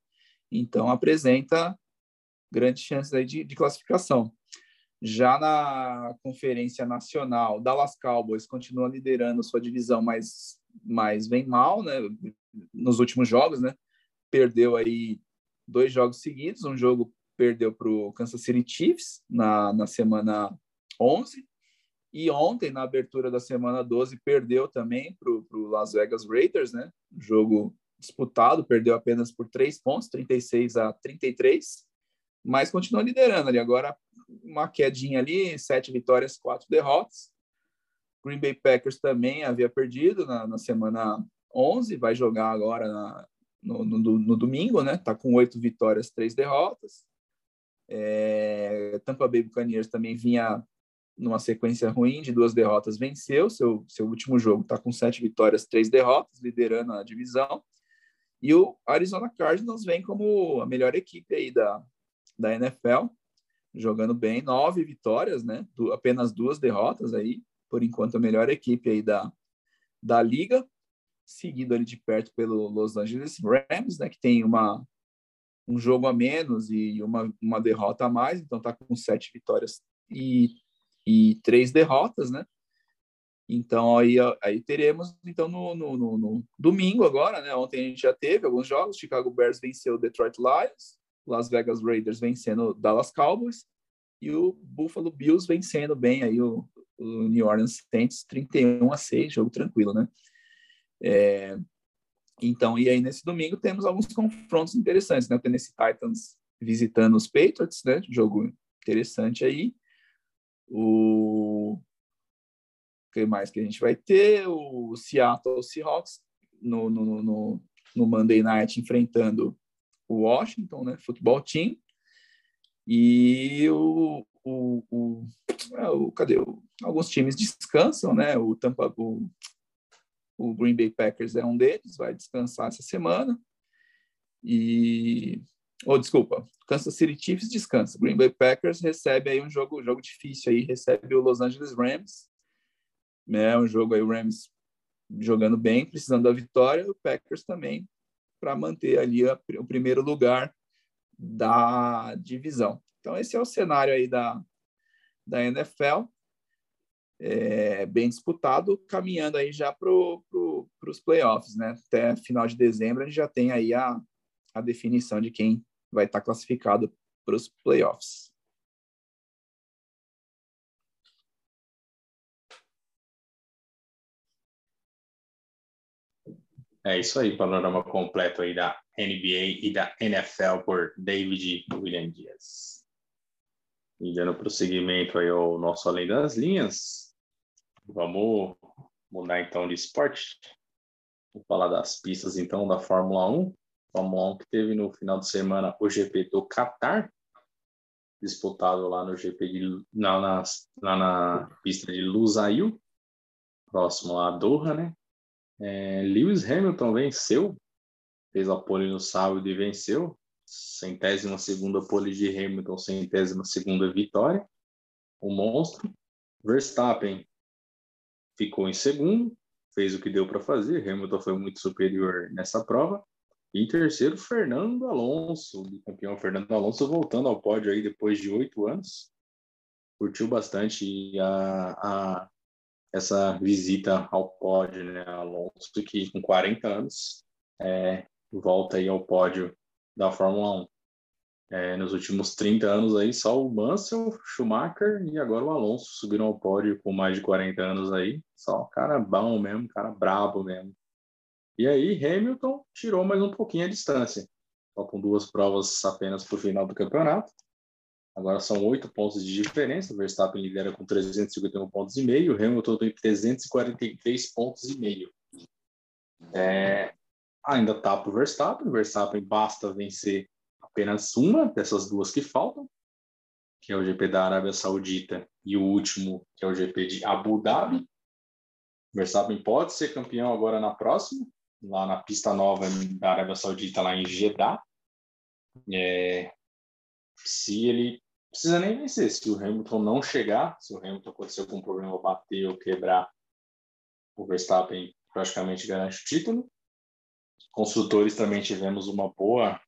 então apresenta grandes chances aí de, de classificação. Já na Conferência Nacional, Dallas Cowboys continua liderando sua divisão, mas, mas vem mal, né? Nos últimos jogos, né? Perdeu aí dois jogos seguidos. Um jogo perdeu para o Kansas City Chiefs na, na semana 11. E ontem, na abertura da semana 12, perdeu também para o Las Vegas Raiders, né? Jogo disputado, perdeu apenas por 3 pontos, 36 a 33, mas continua liderando ali. Agora, uma quedinha ali, sete vitórias, quatro derrotas. Green Bay Packers também havia perdido na, na semana 11, vai jogar agora na, no, no, no, domingo, né? Tá com oito vitórias, três derrotas. É, Tampa Bay Buccaneers também vinha numa sequência ruim de duas derrotas, venceu seu, seu último jogo, está com sete vitórias, três derrotas, liderando a divisão. E o Arizona Cardinals vem como a melhor equipe aí da, da NFL, jogando bem, nove vitórias, né? Du apenas duas derrotas aí, por enquanto a melhor equipe aí da, da liga, seguido ali de perto pelo Los Angeles Rams, né? Que tem uma um jogo a menos e uma, uma derrota a mais, então está com sete vitórias e, e três derrotas, né? Então aí, aí teremos então no, no, no, no, domingo agora, né? Ontem a gente já teve alguns jogos. Chicago Bears venceu o Detroit Lions, Las Vegas Raiders vencendo o Dallas Cowboys e o Buffalo Bills vencendo bem aí o, o New Orleans Saints 31 a 6, jogo tranquilo, né? É, então, e aí nesse domingo temos alguns confrontos interessantes, né? O Tennessee Titans visitando os Patriots, né? Jogo interessante aí. O que mais que a gente vai ter? O Seattle Seahawks no, no, no, no Monday Night enfrentando o Washington, né? Futebol Team. E o, o, o, é, o cadê? Alguns times descansam, né? O Tampa, o, o Green Bay Packers é um deles, vai descansar essa semana. E ou oh, desculpa, Kansas City Chiefs descansa. Green Bay Packers recebe aí um jogo, jogo difícil aí, recebe o Los Angeles Rams, né? Um jogo aí o Rams jogando bem, precisando da vitória, o Packers também para manter ali a, o primeiro lugar da divisão. Então esse é o cenário aí da da NFL é, bem disputado, caminhando aí já para pro, os playoffs, né? Até final de dezembro a gente já tem aí a, a definição de quem vai estar tá classificado para os playoffs. É isso aí, panorama completo aí da NBA e da NFL por David William Dias. E dando prosseguimento aí ao nosso Além das Linhas, Vamos mudar então de esporte. Vou falar das pistas então da Fórmula 1. Fórmula 1 que teve no final de semana o GP do Qatar, disputado lá no GP de lá na, lá na pista de Lusail, próximo a Doha, né? É, Lewis Hamilton venceu, fez a pole no sábado e venceu, centésima segunda pole de Hamilton, centésima segunda vitória, o monstro. Verstappen ficou em segundo, fez o que deu para fazer. Hamilton foi muito superior nessa prova. Em terceiro, Fernando Alonso, campeão Fernando Alonso, voltando ao pódio aí depois de oito anos. Curtiu bastante a, a, essa visita ao pódio, né? Alonso, que com 40 anos é, volta aí ao pódio da Fórmula 1. É, nos últimos 30 anos aí, só o Mansell, Schumacher e agora o Alonso subiram ao pódio com mais de 40 anos aí. Só cara bom mesmo, cara brabo mesmo. E aí Hamilton tirou mais um pouquinho a distância. Com duas provas apenas para o final do campeonato. Agora são oito pontos de diferença. O Verstappen lidera com 351 pontos e meio. O Hamilton tem 343 pontos e meio. É, ainda tá para o Verstappen. O Verstappen basta vencer apenas uma dessas duas que faltam, que é o GP da Arábia Saudita e o último, que é o GP de Abu Dhabi. Verstappen pode ser campeão agora na próxima, lá na pista nova da Arábia Saudita, lá em Jeddah. É, se ele precisa nem vencer, se o Hamilton não chegar, se o Hamilton acontecer algum problema, bater ou quebrar, o Verstappen praticamente garante o título. Construtores também tivemos uma boa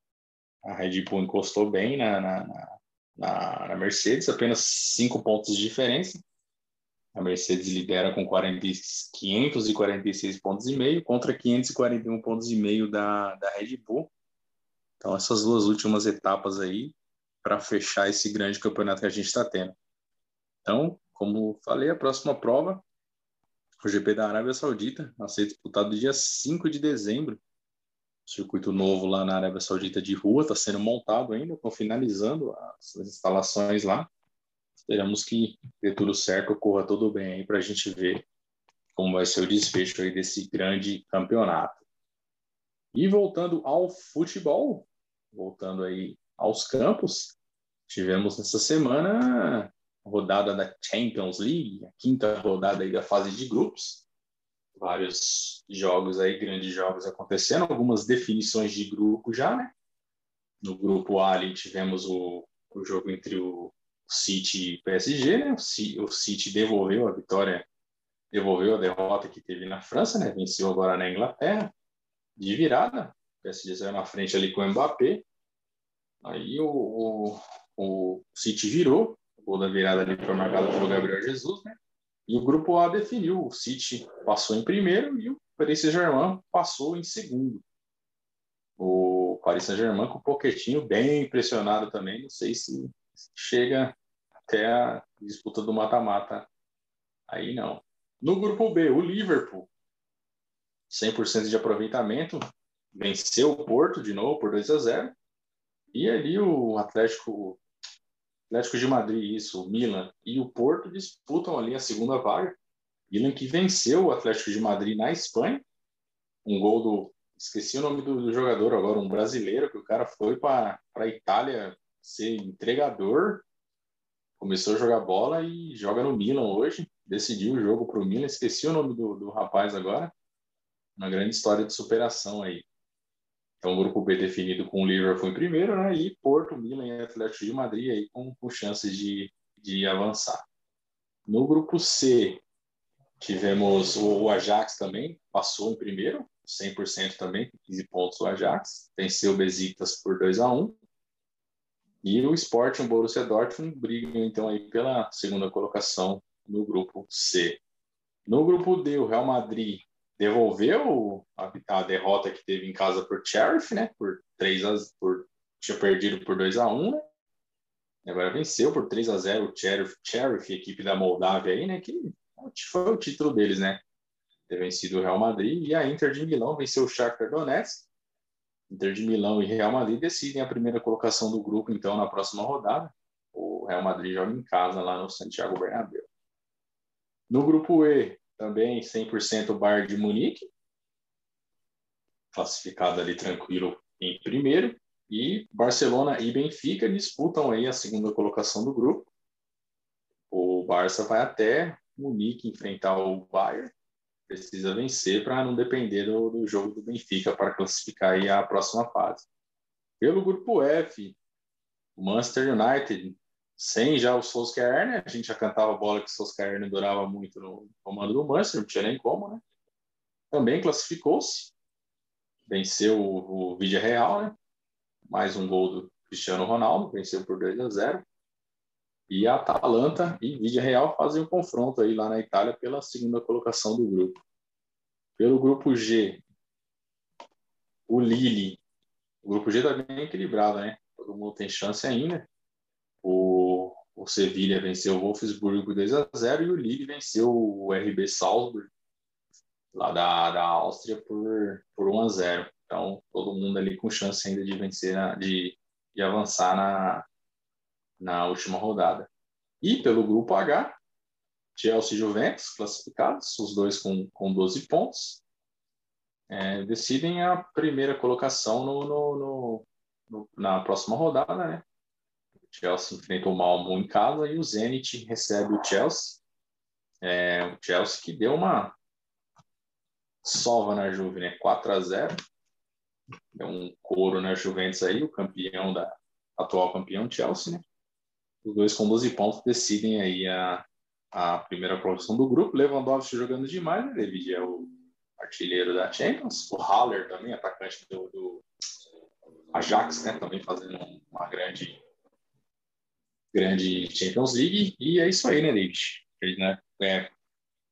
a Red Bull encostou bem na, na, na, na Mercedes, apenas cinco pontos de diferença. A Mercedes lidera com 40, 546 pontos e meio contra 541 pontos e meio da, da Red Bull. Então, essas duas últimas etapas aí para fechar esse grande campeonato que a gente está tendo. Então, como falei, a próxima prova, o GP da Arábia Saudita, a ser disputado dia 5 de dezembro. Circuito novo lá na Arábia Saudita de rua, está sendo montado ainda, estão finalizando as instalações lá. Esperamos que dê tudo certo, ocorra tudo bem aí para a gente ver como vai ser o desfecho aí desse grande campeonato. E voltando ao futebol, voltando aí aos campos, tivemos nessa semana a rodada da Champions League, a quinta rodada aí da fase de grupos. Vários jogos aí, grandes jogos acontecendo, algumas definições de grupo já, né? No grupo A ali tivemos o, o jogo entre o City e PSG, né? O City devolveu a vitória, devolveu a derrota que teve na França, né? Venceu agora na Inglaterra de virada. O PSG saiu na frente ali com o Mbappé. Aí o, o, o City virou, o gol da virada ali foi marcado pelo Gabriel Jesus, né? E o grupo A definiu, o City passou em primeiro e o Paris Saint-Germain passou em segundo. O Paris Saint-Germain com o Poquetinho bem impressionado também, não sei se chega até a disputa do mata-mata aí não. No grupo B, o Liverpool 100% de aproveitamento, venceu o Porto de novo por 2 a 0. E ali o Atlético Atlético de Madrid, isso, o Milan e o Porto disputam ali a segunda vaga. Milan que venceu o Atlético de Madrid na Espanha. Um gol do. Esqueci o nome do, do jogador agora, um brasileiro, que o cara foi para a Itália ser entregador, começou a jogar bola e joga no Milan hoje. Decidiu o jogo para o Milan. Esqueci o nome do, do rapaz agora. Uma grande história de superação aí. Então, grupo B definido com o Liverpool em primeiro, né? E Porto, Milan e Atlético de Madrid aí com, com chances de, de avançar. No grupo C, tivemos o, o Ajax também, passou em primeiro, 100% também, 15 pontos o Ajax, venceu o Besiktas por 2 a 1 e o Sporting o Borussia Dortmund brigam então aí pela segunda colocação no grupo C. No grupo D, o Real Madrid devolveu a, a, derrota que teve em casa por Sheriff, né? Por 3 a por tinha perdido por 2 a 1, né? Agora venceu por 3 a 0 o Sheriff, Sheriff, equipe da Moldávia aí, né? Que foi o título deles, né? Ter vencido o Real Madrid e a Inter de Milão venceu o Shakhtar Donetsk. Inter de Milão e Real Madrid decidem a primeira colocação do grupo então na próxima rodada. O Real Madrid joga em casa lá no Santiago Bernabéu. No grupo E, também 100% Bayern de Munique, classificado ali tranquilo em primeiro, e Barcelona e Benfica disputam aí a segunda colocação do grupo. O Barça vai até Munique enfrentar o Bayern, precisa vencer para não depender do, do, jogo do Benfica para classificar aí a próxima fase. Pelo grupo F, o Manchester United sem já o Solskjaer, né? A gente já cantava bola que o Solskjaer não durava muito no comando do Manchester, não tinha nem como, né? Também classificou-se, venceu o, o Real, né? Mais um gol do Cristiano Ronaldo, venceu por 2 a 0. E a Atalanta e Vídea Real fazem o um confronto aí lá na Itália pela segunda colocação do grupo. Pelo grupo G, o Lille. O grupo G tá bem equilibrado, né? Todo mundo tem chance ainda. O, o Sevilha venceu o Wolfsburg por 2 a 0 e o Lille venceu o RB Salzburg lá da, da Áustria por, por 1 a 0. Então, todo mundo ali com chance ainda de vencer, de, de avançar na, na última rodada. E pelo grupo H, Chelsea e Juventus classificados, os dois com, com 12 pontos, é, decidem a primeira colocação no, no, no, no, na próxima rodada, né? Chelsea enfrenta o Malmo em casa e o Zenit recebe o Chelsea. É, o Chelsea que deu uma sova na Juve, né? 4 a 0 Deu um couro na Juventus aí, o campeão da atual campeão Chelsea, né? Os dois com 12 pontos decidem aí a, a primeira posição do grupo. Lewandowski jogando demais, né, David? É o artilheiro da Champions. O Haller também, atacante do, do Ajax, né? Também fazendo uma grande grande Champions League. E é isso aí, né, David? Né? É,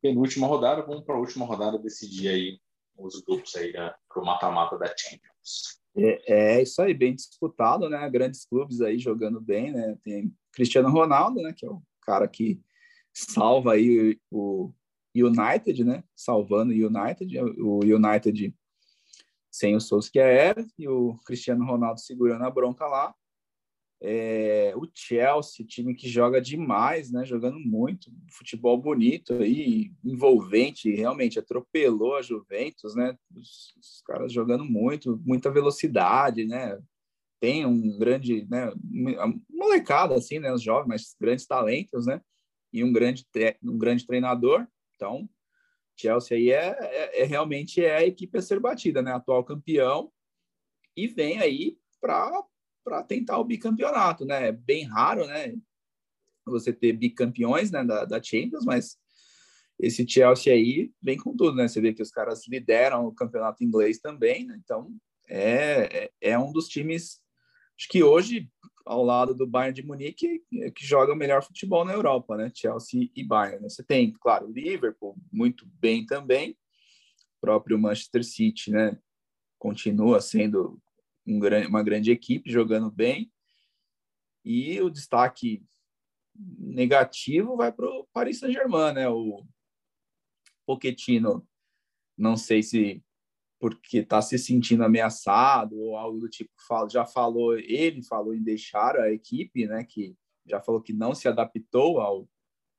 penúltima rodada, vamos para a última rodada decidir aí os grupos aí para o mata-mata da Champions. É, é, isso aí, bem disputado, né? Grandes clubes aí jogando bem, né? Tem Cristiano Ronaldo, né? Que é o cara que salva aí o United, né? Salvando o United, o United sem o Solskjaer e o Cristiano Ronaldo segurando a bronca lá. É, o Chelsea, time que joga demais, né? Jogando muito, futebol bonito aí, envolvente, realmente atropelou a Juventus, né? Os, os, caras jogando muito, muita velocidade, né? Tem um grande, né? Molecada assim, né? Os jovens, mas grandes talentos, né? E um grande, um grande treinador. Então, Chelsea aí é, é, é realmente é a equipe a ser batida, né? Atual campeão e vem aí para para tentar o bicampeonato, né? É bem raro, né? Você ter bicampeões né, da, da Champions, mas esse Chelsea aí vem com tudo, né? Você vê que os caras lideram o campeonato inglês também, né? Então é, é, é um dos times, acho que hoje, ao lado do Bayern de Munique, é que joga o melhor futebol na Europa, né? Chelsea e Bayern. Né? Você tem, claro, Liverpool muito bem também, próprio Manchester City, né? Continua sendo um uma grande equipe jogando bem. E o destaque negativo vai para o Paris Saint-Germain, né? O Pochettino, não sei se porque está se sentindo ameaçado ou algo do tipo, já falou, ele falou em deixar a equipe, né? Que já falou que não se adaptou ao,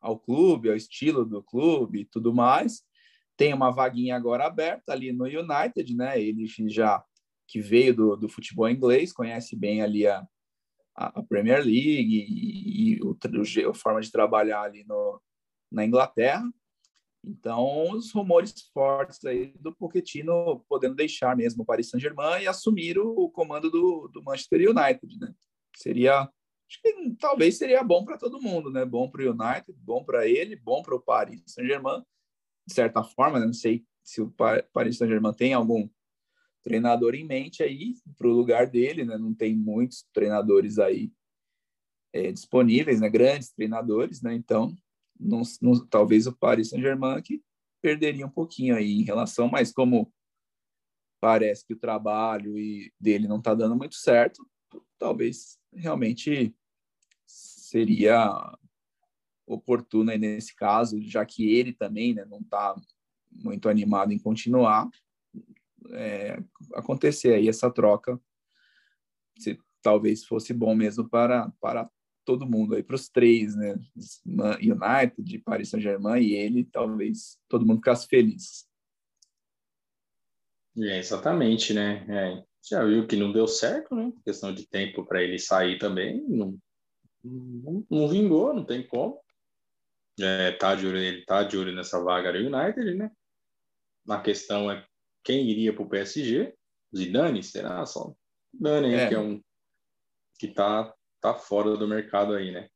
ao clube, ao estilo do clube e tudo mais. Tem uma vaguinha agora aberta ali no United, né? Ele já que veio do, do futebol inglês, conhece bem ali a, a Premier League e, e o, o, a forma de trabalhar ali no, na Inglaterra. Então, os rumores fortes aí do Pochettino podendo deixar mesmo o Paris Saint-Germain e assumir o, o, comando do, do Manchester United, né? Seria, acho que talvez seria bom para todo mundo, né? Bom para o United, bom para ele, bom para o Paris Saint-Germain, de certa forma, né? não sei se o Paris Saint-Germain tem algum treinador em mente aí para o lugar dele, né? Não tem muitos treinadores aí é, disponíveis, né? Grandes treinadores, né? Então, não, não, talvez o Paris Saint-Germain que perderia um pouquinho aí em relação, mas como parece que o trabalho e dele não está dando muito certo, talvez realmente seria oportuno aí nesse caso, já que ele também né, não está muito animado em continuar, é, acontecer aí essa troca, se talvez fosse bom mesmo para, para todo mundo aí, para os três, né? United, Paris Saint-Germain e ele, talvez todo mundo ficasse feliz. É, exatamente, né? É, já viu que não deu certo, né? Questão de tempo para ele sair também, não, não, não, vingou, não tem como. É, tá de olho, ele tá de olho nessa vaga do United, né? A questão é quem iria para o PSG? Zidane? Será só? Zidane, é. que é um que tá, tá fora do mercado aí, né?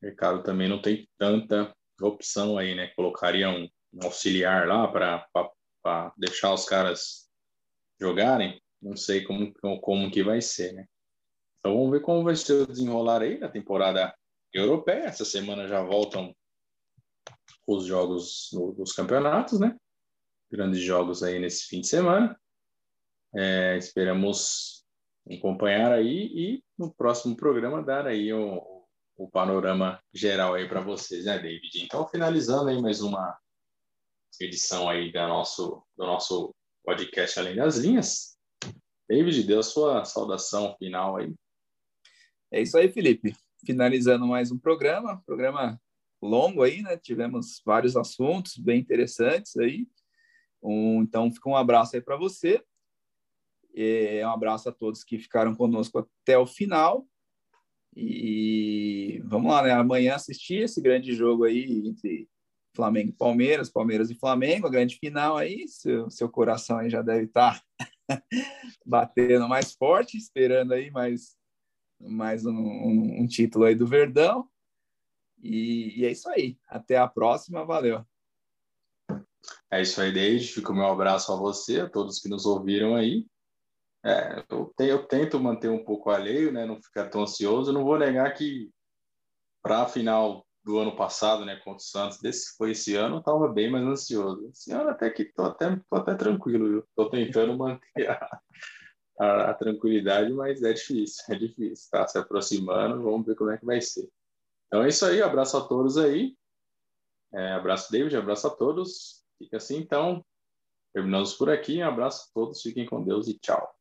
O mercado também não tem tanta opção aí, né? Colocaria um, um auxiliar lá para deixar os caras jogarem. Não sei como, como que vai ser, né? Então vamos ver como vai ser o desenrolar aí na temporada europeia. Essa semana já voltam os jogos dos campeonatos, né? Grandes jogos aí nesse fim de semana. É, esperamos acompanhar aí e no próximo programa dar aí o, o panorama geral aí para vocês, né, David? Então, finalizando aí mais uma edição aí da nosso, do nosso podcast Além das Linhas. David, dê a sua saudação final aí. É isso aí, Felipe. Finalizando mais um programa, programa longo aí, né? Tivemos vários assuntos bem interessantes aí. Um, então, fica um abraço aí para você. É, um abraço a todos que ficaram conosco até o final. E vamos lá, né? Amanhã assistir esse grande jogo aí entre Flamengo e Palmeiras, Palmeiras e Flamengo, a grande final aí. Seu, seu coração aí já deve estar tá *laughs* batendo mais forte, esperando aí mais, mais um, um, um título aí do Verdão. E, e é isso aí. Até a próxima. Valeu. É isso aí, Deide. Fica o meu abraço a você, a todos que nos ouviram aí. É, eu, eu, tento manter um pouco alheio, né? Não ficar tão ansioso. Não vou negar que para a final do ano passado, né, contra o Santos, desse foi esse ano, eu estava bem mais ansioso. Esse ano até que tô até, tô até tranquilo, Estou tentando *laughs* manter a, a, a, tranquilidade, mas é difícil, é difícil. Tá se aproximando, vamos ver como é que vai ser. Então é isso aí, abraço a todos aí É, abraço, David, abraço a todos. Fica assim, então. Terminamos por aqui. Um abraço a todos, fiquem com Deus e tchau.